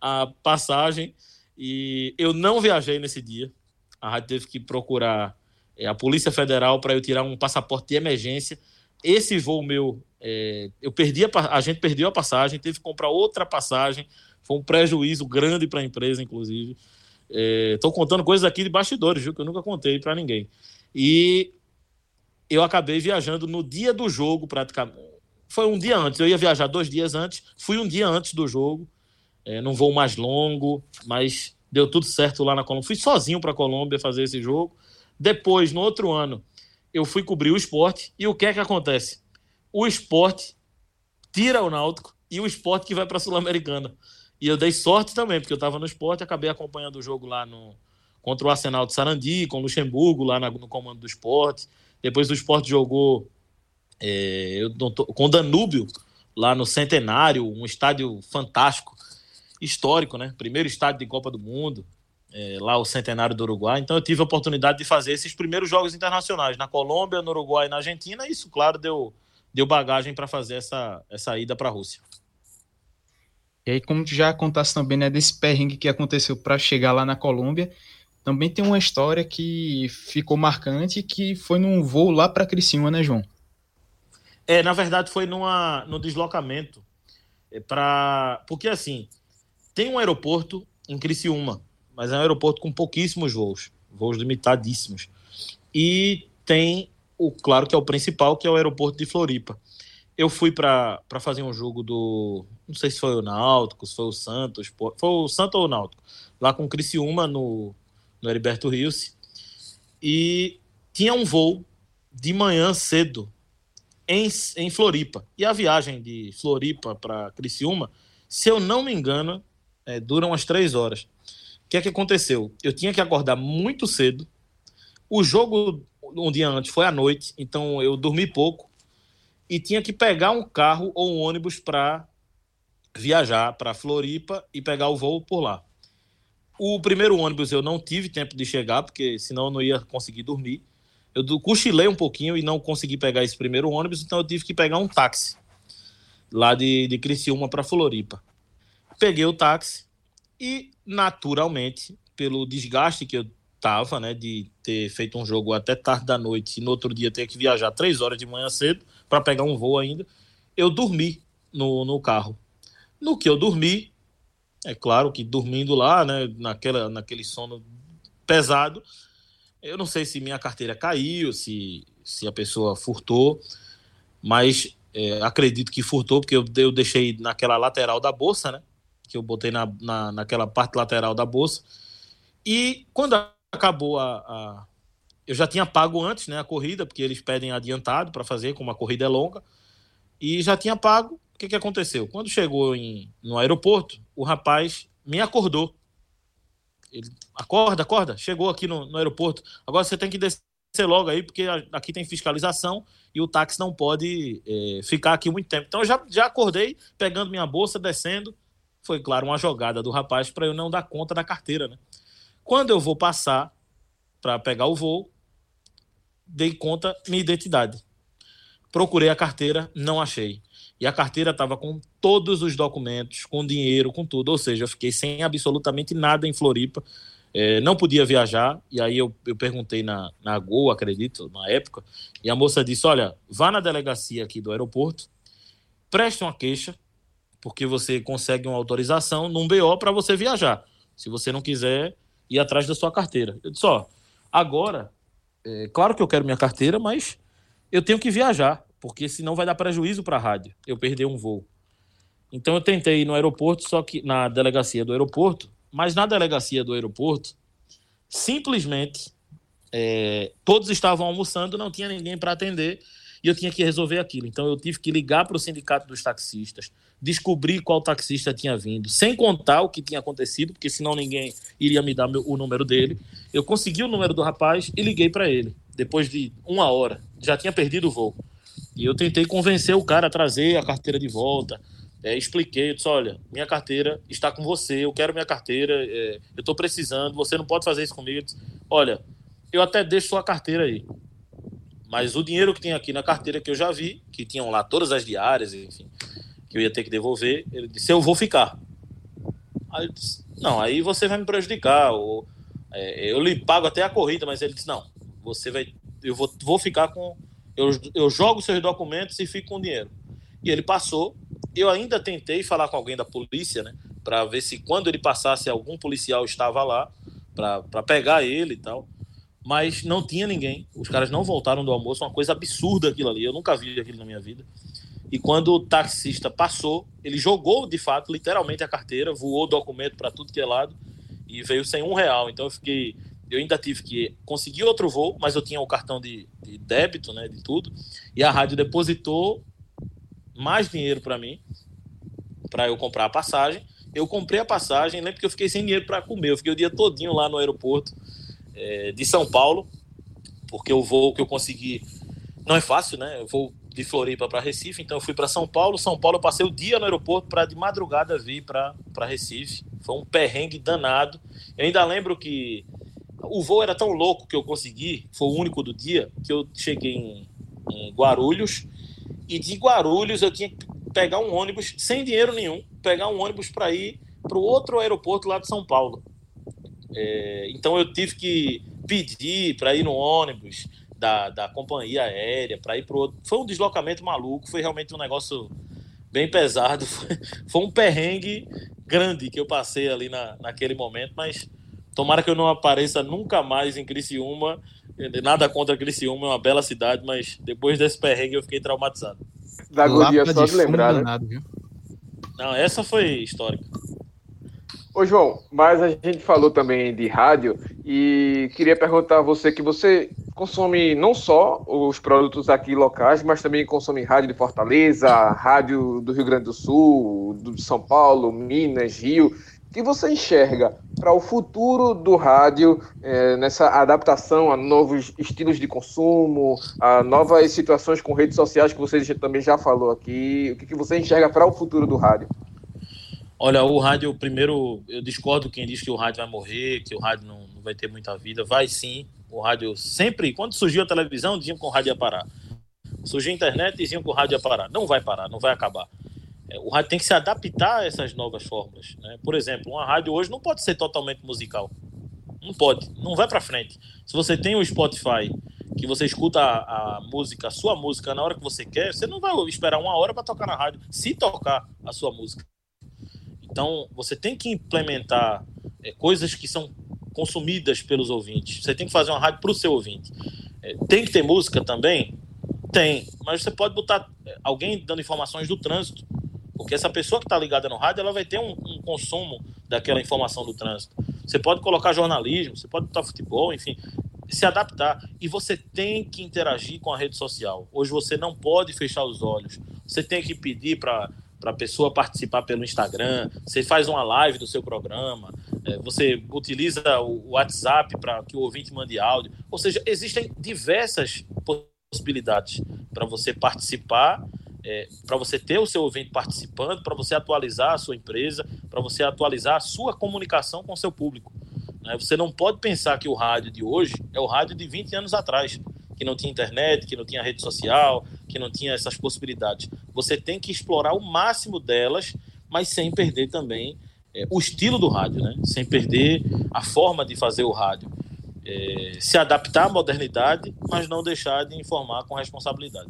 *laughs* a passagem e eu não viajei nesse dia. A rádio teve que procurar a Polícia Federal para eu tirar um passaporte de emergência. Esse voo meu, é, eu perdi a, a gente perdeu a passagem, teve que comprar outra passagem. Foi um prejuízo grande para a empresa, inclusive. Estou é, contando coisas aqui de bastidores, viu, que eu nunca contei para ninguém. E eu acabei viajando no dia do jogo, praticamente. Foi um dia antes. Eu ia viajar dois dias antes. Fui um dia antes do jogo. É, num voo mais longo, mas deu tudo certo lá na Colômbia. Fui sozinho para a Colômbia fazer esse jogo. Depois, no outro ano, eu fui cobrir o esporte. E o que é que acontece? O esporte tira o Náutico e o esporte que vai para a Sul-Americana. E eu dei sorte também, porque eu estava no esporte, acabei acompanhando o jogo lá no, contra o Arsenal de Sarandi, com o Luxemburgo lá na, no comando do esporte. Depois o esporte jogou é, eu tô, com o Danúbio lá no Centenário, um estádio fantástico, histórico, né? Primeiro estádio de Copa do Mundo, é, lá o Centenário do Uruguai. Então eu tive a oportunidade de fazer esses primeiros jogos internacionais na Colômbia, no Uruguai e na Argentina. E isso, claro, deu, deu bagagem para fazer essa, essa ida para a Rússia. E aí, como já contasse também, né, desse perrengue que aconteceu para chegar lá na Colômbia, também tem uma história que ficou marcante, que foi num voo lá para Criciúma, né, João? É, na verdade foi numa, no deslocamento. É pra, porque assim, tem um aeroporto em Criciúma, mas é um aeroporto com pouquíssimos voos, voos limitadíssimos. E tem o, claro que é o principal, que é o aeroporto de Floripa eu fui para fazer um jogo do. Não sei se foi o Náutico, se foi o Santos. Foi o Santos ou o Náutico. Lá com o Criciúma no, no Heriberto Rios. E tinha um voo de manhã cedo em, em Floripa. E a viagem de Floripa para Criciúma, se eu não me engano, é, dura umas três horas. O que é que aconteceu? Eu tinha que acordar muito cedo. O jogo um dia antes foi à noite, então eu dormi pouco e tinha que pegar um carro ou um ônibus para viajar para Floripa e pegar o voo por lá. O primeiro ônibus eu não tive tempo de chegar, porque senão eu não ia conseguir dormir. Eu cochilei um pouquinho e não consegui pegar esse primeiro ônibus, então eu tive que pegar um táxi lá de, de Criciúma para Floripa. Peguei o táxi e, naturalmente, pelo desgaste que eu tava, né, de ter feito um jogo até tarde da noite e no outro dia ter que viajar três horas de manhã cedo, para pegar um voo ainda. Eu dormi no, no carro. No que eu dormi, é claro que dormindo lá, né, naquela, naquele sono pesado, eu não sei se minha carteira caiu, se, se a pessoa furtou, mas é, acredito que furtou, porque eu, eu deixei naquela lateral da bolsa, né? Que eu botei na, na, naquela parte lateral da bolsa. E quando acabou a, a, eu já tinha pago antes né, a corrida, porque eles pedem adiantado para fazer, como a corrida é longa, e já tinha pago. O que, que aconteceu? Quando chegou em, no aeroporto, o rapaz me acordou. Ele, acorda, acorda, chegou aqui no, no aeroporto. Agora você tem que descer logo aí, porque aqui tem fiscalização e o táxi não pode é, ficar aqui muito tempo. Então eu já, já acordei, pegando minha bolsa, descendo. Foi, claro, uma jogada do rapaz para eu não dar conta da carteira, né? Quando eu vou passar para pegar o voo, dei conta minha identidade. Procurei a carteira, não achei. E a carteira estava com todos os documentos, com dinheiro, com tudo. Ou seja, eu fiquei sem absolutamente nada em Floripa. É, não podia viajar. E aí eu, eu perguntei na, na Gol, acredito, na época. E a moça disse: Olha, vá na delegacia aqui do aeroporto, preste uma queixa, porque você consegue uma autorização num BO para você viajar. Se você não quiser ir atrás da sua carteira. Eu disse: Ó, agora é, claro que eu quero minha carteira, mas eu tenho que viajar, porque senão vai dar prejuízo para a rádio eu perder um voo. Então eu tentei ir no aeroporto, só que na delegacia do aeroporto, mas na delegacia do aeroporto, simplesmente é, todos estavam almoçando, não tinha ninguém para atender e eu tinha que resolver aquilo. Então eu tive que ligar para o sindicato dos taxistas, descobrir qual taxista tinha vindo, sem contar o que tinha acontecido, porque senão ninguém iria me dar meu, o número dele. Eu consegui o número do rapaz e liguei para ele. Depois de uma hora, já tinha perdido o voo. E eu tentei convencer o cara a trazer a carteira de volta. É, expliquei, disse, olha, minha carteira está com você, eu quero minha carteira, é, eu estou precisando, você não pode fazer isso comigo. Disse, olha, eu até deixo sua carteira aí. Mas o dinheiro que tem aqui na carteira que eu já vi, que tinham lá todas as diárias, enfim, que eu ia ter que devolver. Ele disse: Eu vou ficar. Aí eu disse: Não, aí você vai me prejudicar. Ou, é, eu lhe pago até a corrida, mas ele disse: Não, você vai. Eu vou, vou ficar com. Eu, eu jogo seus documentos e fico com o dinheiro. E ele passou. Eu ainda tentei falar com alguém da polícia, né? Para ver se quando ele passasse, algum policial estava lá para pegar ele e tal. Mas não tinha ninguém. Os caras não voltaram do almoço. Uma coisa absurda aquilo ali. Eu nunca vi aquilo na minha vida. E quando o taxista passou, ele jogou de fato, literalmente, a carteira, voou o documento para tudo que é lado e veio sem um real. Então eu fiquei. Eu ainda tive que conseguir outro voo, mas eu tinha o cartão de, de débito, né, de tudo. E a rádio depositou mais dinheiro para mim, para eu comprar a passagem. Eu comprei a passagem, lembro que eu fiquei sem dinheiro para comer. Eu fiquei o dia todinho lá no aeroporto é, de São Paulo, porque o voo que eu consegui não é fácil, né? Eu vou de Floripa para Recife, então eu fui para São Paulo. São Paulo eu passei o dia no aeroporto para de madrugada vir para Recife. Foi um perrengue danado. Eu ainda lembro que o voo era tão louco que eu consegui, foi o único do dia, que eu cheguei em, em Guarulhos e de Guarulhos eu tinha que pegar um ônibus sem dinheiro nenhum, pegar um ônibus para ir para o outro aeroporto lá de São Paulo. É, então eu tive que pedir para ir no ônibus da, da companhia aérea para ir para outro. Foi um deslocamento maluco, foi realmente um negócio bem pesado. *laughs* Foi, foi, um perrengue grande que eu passei ali na, naquele momento, mas tomara que eu não apareça nunca mais em Criciúma. Nada contra Criciúma, é uma bela cidade, mas depois desse perrengue eu fiquei traumatizado. Da agonia só de lembrar, né? Danado, não, essa foi histórica. Ô João, mas a gente falou também de rádio e queria perguntar a você que você consome não só os produtos aqui locais, mas também consome rádio de Fortaleza, rádio do Rio Grande do Sul, do São Paulo, Minas, Rio. Que você enxerga para o futuro do rádio é, nessa adaptação a novos estilos de consumo, a novas situações com redes sociais que você também já falou aqui? O que, que você enxerga para o futuro do rádio? Olha, o rádio, primeiro, eu discordo quem diz que o rádio vai morrer, que o rádio não, não vai ter muita vida. Vai sim. O rádio sempre, quando surgiu a televisão, diziam que o rádio ia parar. Surgiu a internet, diziam que o rádio ia parar. Não vai parar, não vai acabar. É, o rádio tem que se adaptar a essas novas fórmulas. Né? Por exemplo, uma rádio hoje não pode ser totalmente musical. Não pode, não vai para frente. Se você tem o Spotify, que você escuta a, a, música, a sua música na hora que você quer, você não vai esperar uma hora para tocar na rádio, se tocar a sua música. Então, você tem que implementar é, coisas que são consumidas pelos ouvintes. Você tem que fazer uma rádio para o seu ouvinte. É, tem que ter música também? Tem. Mas você pode botar é, alguém dando informações do trânsito. Porque essa pessoa que está ligada no rádio, ela vai ter um, um, consumo daquela informação do trânsito. Você pode colocar jornalismo, você pode botar futebol, enfim, se adaptar. E você tem que interagir com a rede social. Hoje você não pode fechar os olhos. Você tem que pedir para para a pessoa participar pelo Instagram, você faz uma live do seu programa, é, você utiliza o WhatsApp para que o ouvinte mande áudio. Ou seja, existem diversas possibilidades para você participar, é, para você ter o seu ouvinte participando, para você atualizar a sua empresa, para você atualizar a sua comunicação com o seu público. Né? Você não pode pensar que o rádio de hoje é o rádio de 20 anos atrás que não tinha internet, que não tinha rede social, que não tinha essas possibilidades. Você tem que explorar o máximo delas, mas sem perder também é, o estilo do rádio, né? sem perder a forma de fazer o rádio. É, se adaptar à modernidade, mas não deixar de informar com responsabilidade.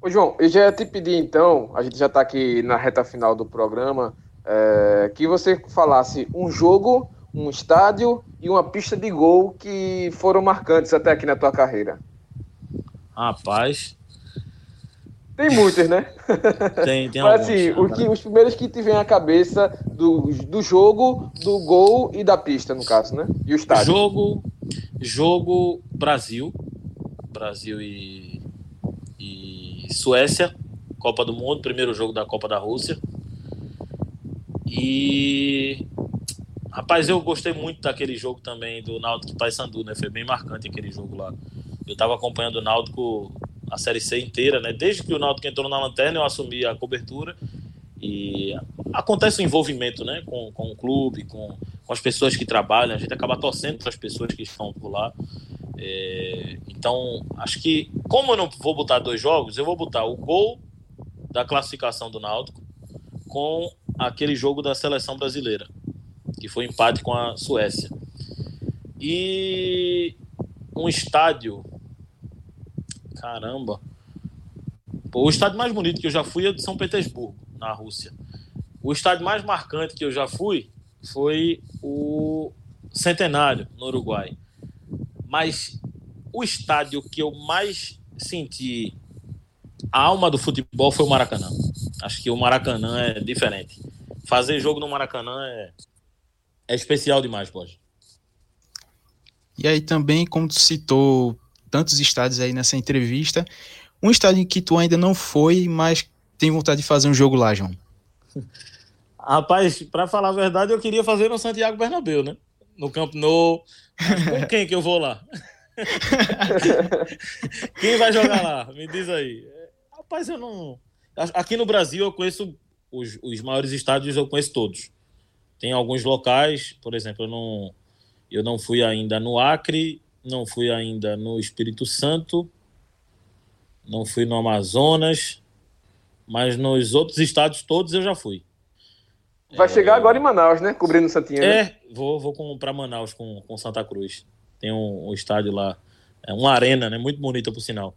Ô João, eu já ia te pedir então, a gente já está aqui na reta final do programa, é, que você falasse um jogo um estádio e uma pista de gol que foram marcantes até aqui na tua carreira? Rapaz. Tem muitos, né? Tem, tem *laughs* Mas assim, o que, os primeiros que te vem à cabeça do, do jogo, do gol e da pista, no caso, né? E o estádio. Jogo, jogo Brasil. Brasil e, e Suécia, Copa do Mundo, primeiro jogo da Copa da Rússia. E Rapaz, eu gostei muito daquele jogo também do Náutico Paysandu, né? Foi bem marcante aquele jogo lá. Eu tava acompanhando o Náutico a Série C inteira, né? Desde que o Náutico entrou na lanterna, eu assumi a cobertura e acontece o envolvimento, né? Com, com o clube, com, com as pessoas que trabalham, a gente acaba torcendo para as pessoas que estão por lá. É, então, acho que, como eu não vou botar dois jogos, eu vou botar o gol da classificação do Náutico com aquele jogo da seleção brasileira, que foi empate com a Suécia. E um estádio. Caramba. o estádio mais bonito que eu já fui é o de São Petersburgo, na Rússia. O estádio mais marcante que eu já fui foi o Centenário, no Uruguai. Mas o estádio que eu mais senti a alma do futebol foi o Maracanã. Acho que o Maracanã é diferente. Fazer jogo no Maracanã é, é especial demais, pode. E aí também, como tu citou tantos estádios aí nessa entrevista, um estádio em que tu ainda não foi, mas tem vontade de fazer um jogo lá, João. *laughs* Rapaz, para falar a verdade, eu queria fazer no Santiago Bernabéu, né? No Campo Nou. Com *laughs* quem que eu vou lá? *laughs* quem vai jogar lá? Me diz aí. Rapaz, eu não. Aqui no Brasil eu conheço os, os maiores estádios, eu conheço todos. Tem alguns locais, por exemplo, eu não, eu não fui ainda no Acre, não fui ainda no Espírito Santo, não fui no Amazonas, mas nos outros estados todos eu já fui. Vai é... chegar agora em Manaus, né? Cobrindo Santinha. Né? É, vou, vou para Manaus com, com Santa Cruz. Tem um, um estádio lá, é uma arena, né? Muito bonita por sinal.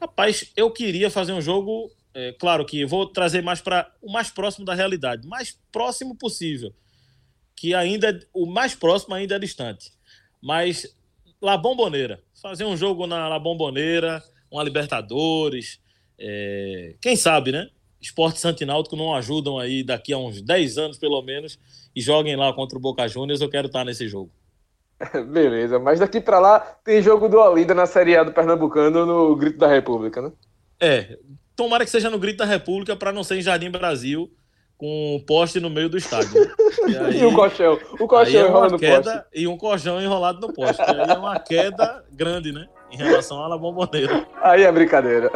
Rapaz, eu queria fazer um jogo, é, claro que vou trazer mais para o mais próximo da realidade, mais próximo possível, que ainda o mais próximo ainda é distante. Mas La Bombonera, fazer um jogo na La Bombonera, uma Libertadores, é, quem sabe, né? Esporte Santináutico não ajudam aí daqui a uns 10 anos pelo menos e joguem lá contra o Boca Juniors, eu quero estar nesse jogo. *laughs* Beleza, mas daqui para lá tem jogo do Olinda na Série A do Pernambucano no Grito da República, né? É, tomara que seja no Grito da República para não ser em Jardim Brasil com um poste no meio do estádio. Né? *laughs* E, aí, e o colchão, o colchão é enrolado no poste. E um colchão enrolado no poste. aí é uma queda grande, né? Em relação à La Bomboneira. Aí é brincadeira.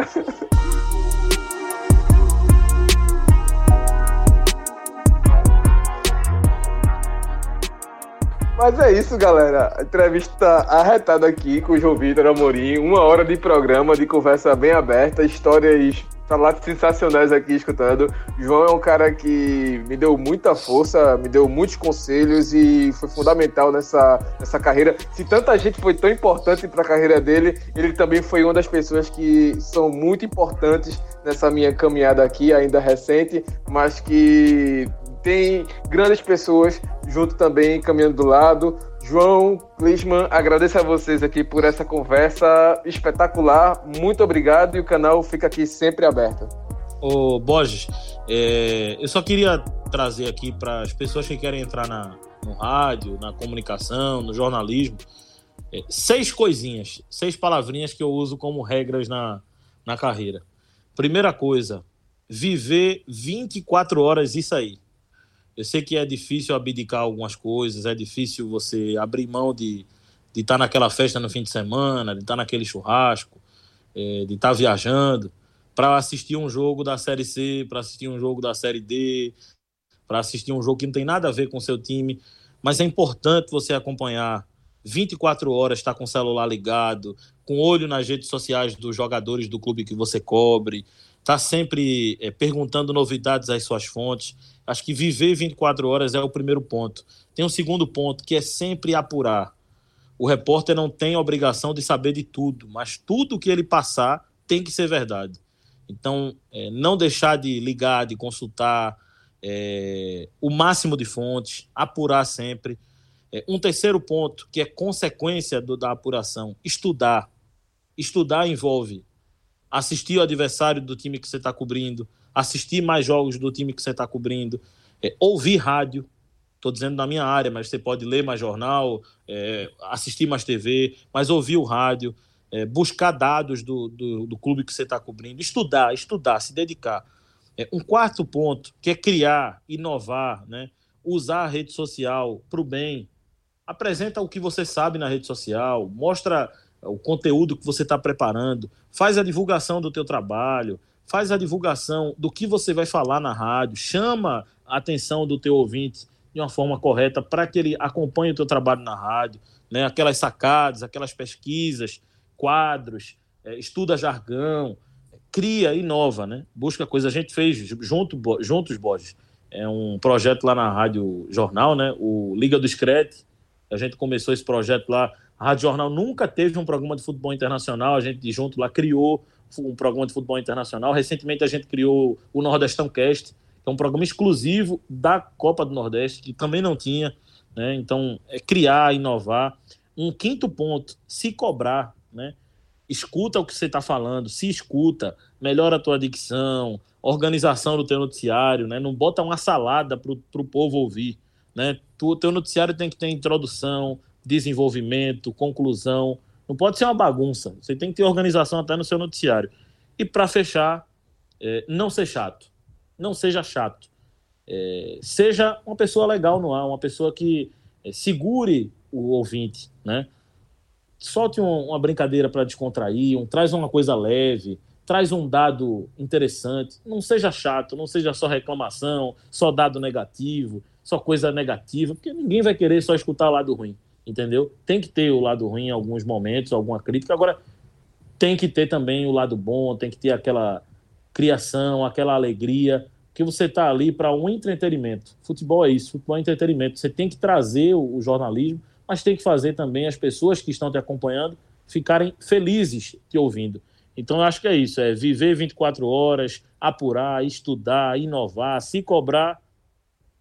Mas é isso, galera. entrevista arretada aqui com o João Vitor Amorim. Uma hora de programa, de conversa bem aberta, histórias lá sensacionais aqui escutando. João é um cara que me deu muita força, me deu muitos conselhos e foi fundamental nessa, nessa carreira. Se tanta gente foi tão importante para a carreira dele, ele também foi uma das pessoas que são muito importantes nessa minha caminhada aqui, ainda recente, mas que tem grandes pessoas junto também, caminhando do lado. João, Clisman, agradeço a vocês aqui por essa conversa espetacular. Muito obrigado e o canal fica aqui sempre aberto. Ô, Borges, é, eu só queria trazer aqui para as pessoas que querem entrar na, no rádio, na comunicação, no jornalismo, é, seis coisinhas, seis palavrinhas que eu uso como regras na, na carreira. Primeira coisa, viver 24 horas isso aí. Eu sei que é difícil abdicar algumas coisas, é difícil você abrir mão de de estar tá naquela festa no fim de semana, de estar tá naquele churrasco, é, de estar tá viajando, para assistir um jogo da Série C, para assistir um jogo da Série D, para assistir um jogo que não tem nada a ver com o seu time. Mas é importante você acompanhar 24 horas, estar com o celular ligado, com olho nas redes sociais dos jogadores do clube que você cobre, estar sempre é, perguntando novidades às suas fontes. Acho que viver 24 horas é o primeiro ponto. Tem um segundo ponto, que é sempre apurar. O repórter não tem a obrigação de saber de tudo, mas tudo que ele passar tem que ser verdade. Então, é, não deixar de ligar, de consultar é, o máximo de fontes, apurar sempre. Um terceiro ponto, que é consequência do, da apuração, estudar. Estudar envolve assistir o adversário do time que você está cobrindo, assistir mais jogos do time que você está cobrindo, é, ouvir rádio. Estou dizendo na minha área, mas você pode ler mais jornal, é, assistir mais TV, mas ouvir o rádio, é, buscar dados do, do, do, clube que você está cobrindo, estudar, estudar, se dedicar. É, um quarto ponto, que é criar, inovar, né? usar a rede social para o bem. Apresenta o que você sabe na rede social, mostra o conteúdo que você está preparando, faz a divulgação do teu trabalho, faz a divulgação do que você vai falar na rádio, chama a atenção do teu ouvinte de uma forma correta para que ele acompanhe o teu trabalho na rádio, né? aquelas sacadas, aquelas pesquisas, quadros, é, estuda jargão, cria, inova, né? Busca coisa. A gente fez junto, juntos, Borges, é um projeto lá na Rádio Jornal, né? O Liga do Screte. A gente começou esse projeto lá. A Rádio Jornal nunca teve um programa de futebol internacional. A gente junto lá criou um programa de futebol internacional. Recentemente a gente criou o Nordestão Cast, que é um programa exclusivo da Copa do Nordeste, que também não tinha. Né? Então, é criar, inovar. Um quinto ponto, se cobrar, né? Escuta o que você está falando, se escuta, melhora a tua dicção, organização do teu noticiário, né? Não bota uma salada para o povo ouvir, né? O teu noticiário tem que ter introdução, desenvolvimento, conclusão. Não pode ser uma bagunça. Você tem que ter organização até no seu noticiário. E para fechar, é, não ser chato. Não seja chato. É, seja uma pessoa legal no ar, uma pessoa que é, segure o ouvinte, né? Solte um, uma brincadeira para descontrair, um, traz uma coisa leve, traz um dado interessante. Não seja chato, não seja só reclamação, só dado negativo, só coisa negativa, porque ninguém vai querer só escutar o lado ruim, entendeu? Tem que ter o lado ruim em alguns momentos, alguma crítica. Agora, tem que ter também o lado bom, tem que ter aquela criação, aquela alegria que você está ali para um entretenimento. Futebol é isso, futebol é entretenimento. Você tem que trazer o, jornalismo, mas tem que fazer também as pessoas que estão te acompanhando ficarem felizes te ouvindo. Então, eu acho que é isso: é viver 24 horas, apurar, estudar, inovar, se cobrar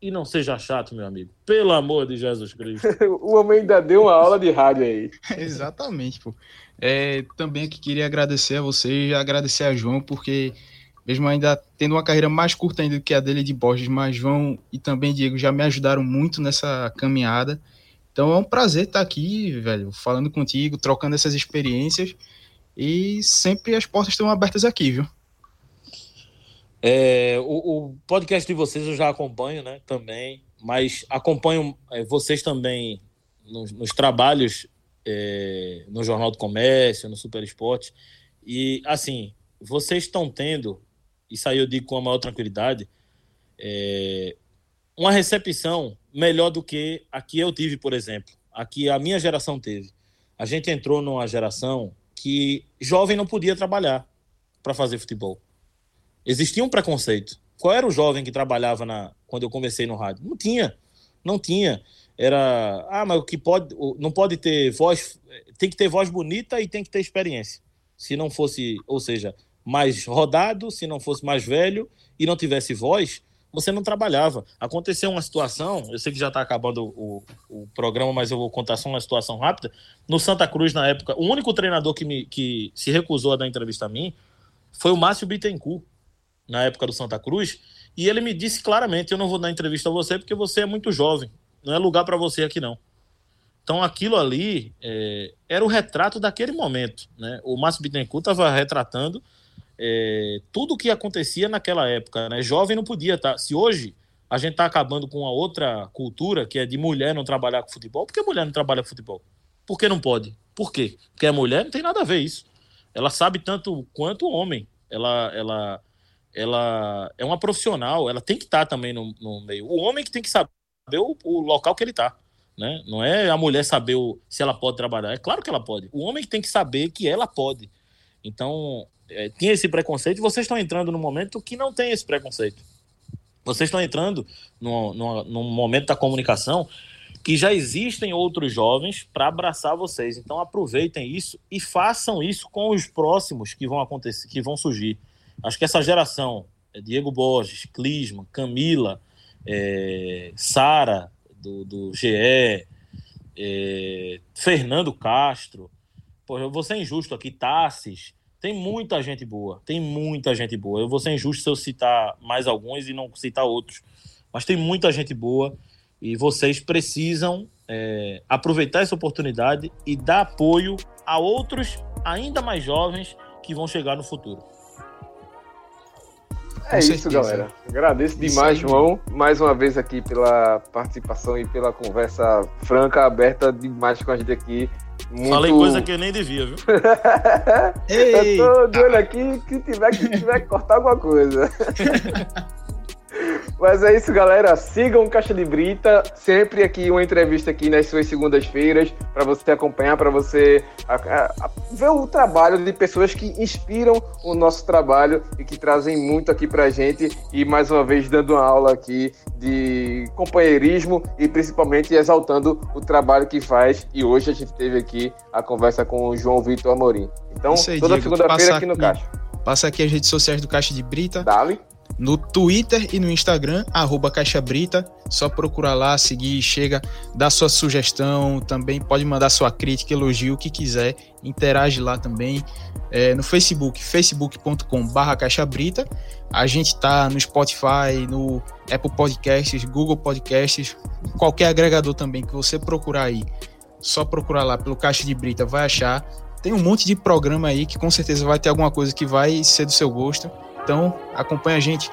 e não seja chato, meu amigo. Pelo amor de Jesus Cristo. *laughs* o homem ainda deu uma aula de rádio aí. *laughs* Exatamente, pô. É, também aqui queria agradecer a você e agradecer a João, porque mesmo ainda tendo uma carreira mais curta ainda do que a dele de Borges, mas João e também Diego já me ajudaram muito nessa caminhada. Então é um prazer estar aqui, velho, falando contigo, trocando essas experiências e sempre as portas estão abertas aqui, viu? É, o, o, podcast de vocês eu já acompanho, né, também, mas acompanho é, vocês também nos, nos trabalhos é, no Jornal do Comércio, no Super Esporte, e assim, vocês estão tendo isso aí eu digo com a maior tranquilidade, é, uma recepção melhor do que a que eu tive, por exemplo, a que a minha geração teve. A gente entrou numa geração que jovem não podia trabalhar para fazer futebol. Existia um preconceito. Qual era o jovem que trabalhava na quando eu comecei no rádio? Não tinha, não tinha. Era, ah, mas o que pode, não pode ter voz, tem que ter voz bonita e tem que ter experiência. Se não fosse, ou seja, mais rodado, se não fosse mais velho e não tivesse voz, você não trabalhava. Aconteceu uma situação, eu sei que já está acabando o, o, programa, mas eu vou contar só uma situação rápida. No Santa Cruz, na época, o único treinador que, me, que se recusou a dar entrevista a mim foi o Márcio Bittencourt, na época do Santa Cruz, e ele me disse claramente: eu não vou dar entrevista a você porque você é muito jovem, não é lugar para você aqui não. Então aquilo ali é, era o retrato daquele momento. Né? O Márcio Bittencourt estava retratando é, tudo o que acontecia naquela época. Né? Jovem não podia estar. Tá? Se hoje a gente está acabando com uma outra cultura, que é de mulher não trabalhar com futebol, por que mulher não trabalha com futebol? Por que não pode? Por quê? Porque a mulher não tem nada a ver isso. Ela sabe tanto quanto o homem. Ela, ela, ela é uma profissional, ela tem que estar tá também no, no, meio. O homem que tem que saber o, o local que ele está. Né? Não é a mulher saber o, se ela pode trabalhar. É claro que ela pode. O homem que tem que saber que ela pode. Então, é, tinha esse preconceito vocês estão entrando num momento que não tem esse preconceito. Vocês estão entrando no, no, num momento da comunicação que já existem outros jovens para abraçar vocês. Então aproveitem isso e façam isso com os próximos que vão acontecer, que vão surgir. Acho que essa geração, é Diego Borges, Clisma, Camila, é, Sara do, do GE, é, Fernando Castro, pô, eu vou ser injusto aqui, Tassis, tem muita gente boa, tem muita gente boa. Eu vou ser injusto se eu citar mais alguns e não citar outros, mas tem muita gente boa e vocês precisam é, aproveitar essa oportunidade e dar apoio a outros ainda mais jovens que vão chegar no futuro. É isso, galera. Agradeço demais, João, mais uma vez aqui pela participação e pela conversa franca, aberta demais com a gente aqui. Muito... Falei coisa que eu nem devia, viu? *laughs* eu tô de olho aqui que tiver que tiver que cortar alguma coisa. *laughs* Mas é isso, galera. Sigam o Caixa de Brita. Sempre aqui uma entrevista aqui nas suas segundas-feiras para você acompanhar, para você a, a, a, ver o trabalho de pessoas que inspiram o nosso trabalho e que trazem muito aqui para a gente. E mais uma vez dando uma aula aqui de companheirismo e principalmente exaltando o trabalho que faz. E hoje a gente teve aqui a conversa com o João Vitor Amorim. Então, aí, toda segunda-feira aqui no Caixa. Passa aqui as redes sociais do Caixa de Brita. Dali no Twitter e no Instagram, arroba Caixa Brita. Só procurar lá, seguir, chega, dá sua sugestão, também pode mandar sua crítica, elogio, o que quiser, interage lá também. É, no Facebook, facebook.com Caixa Brita. A gente tá no Spotify, no Apple Podcasts, Google Podcasts, qualquer agregador também que você procurar aí. Só procurar lá pelo Caixa de Brita, vai achar. Tem um monte de programa aí que com certeza vai ter alguma coisa que vai ser do seu gosto. Então, acompanha a gente.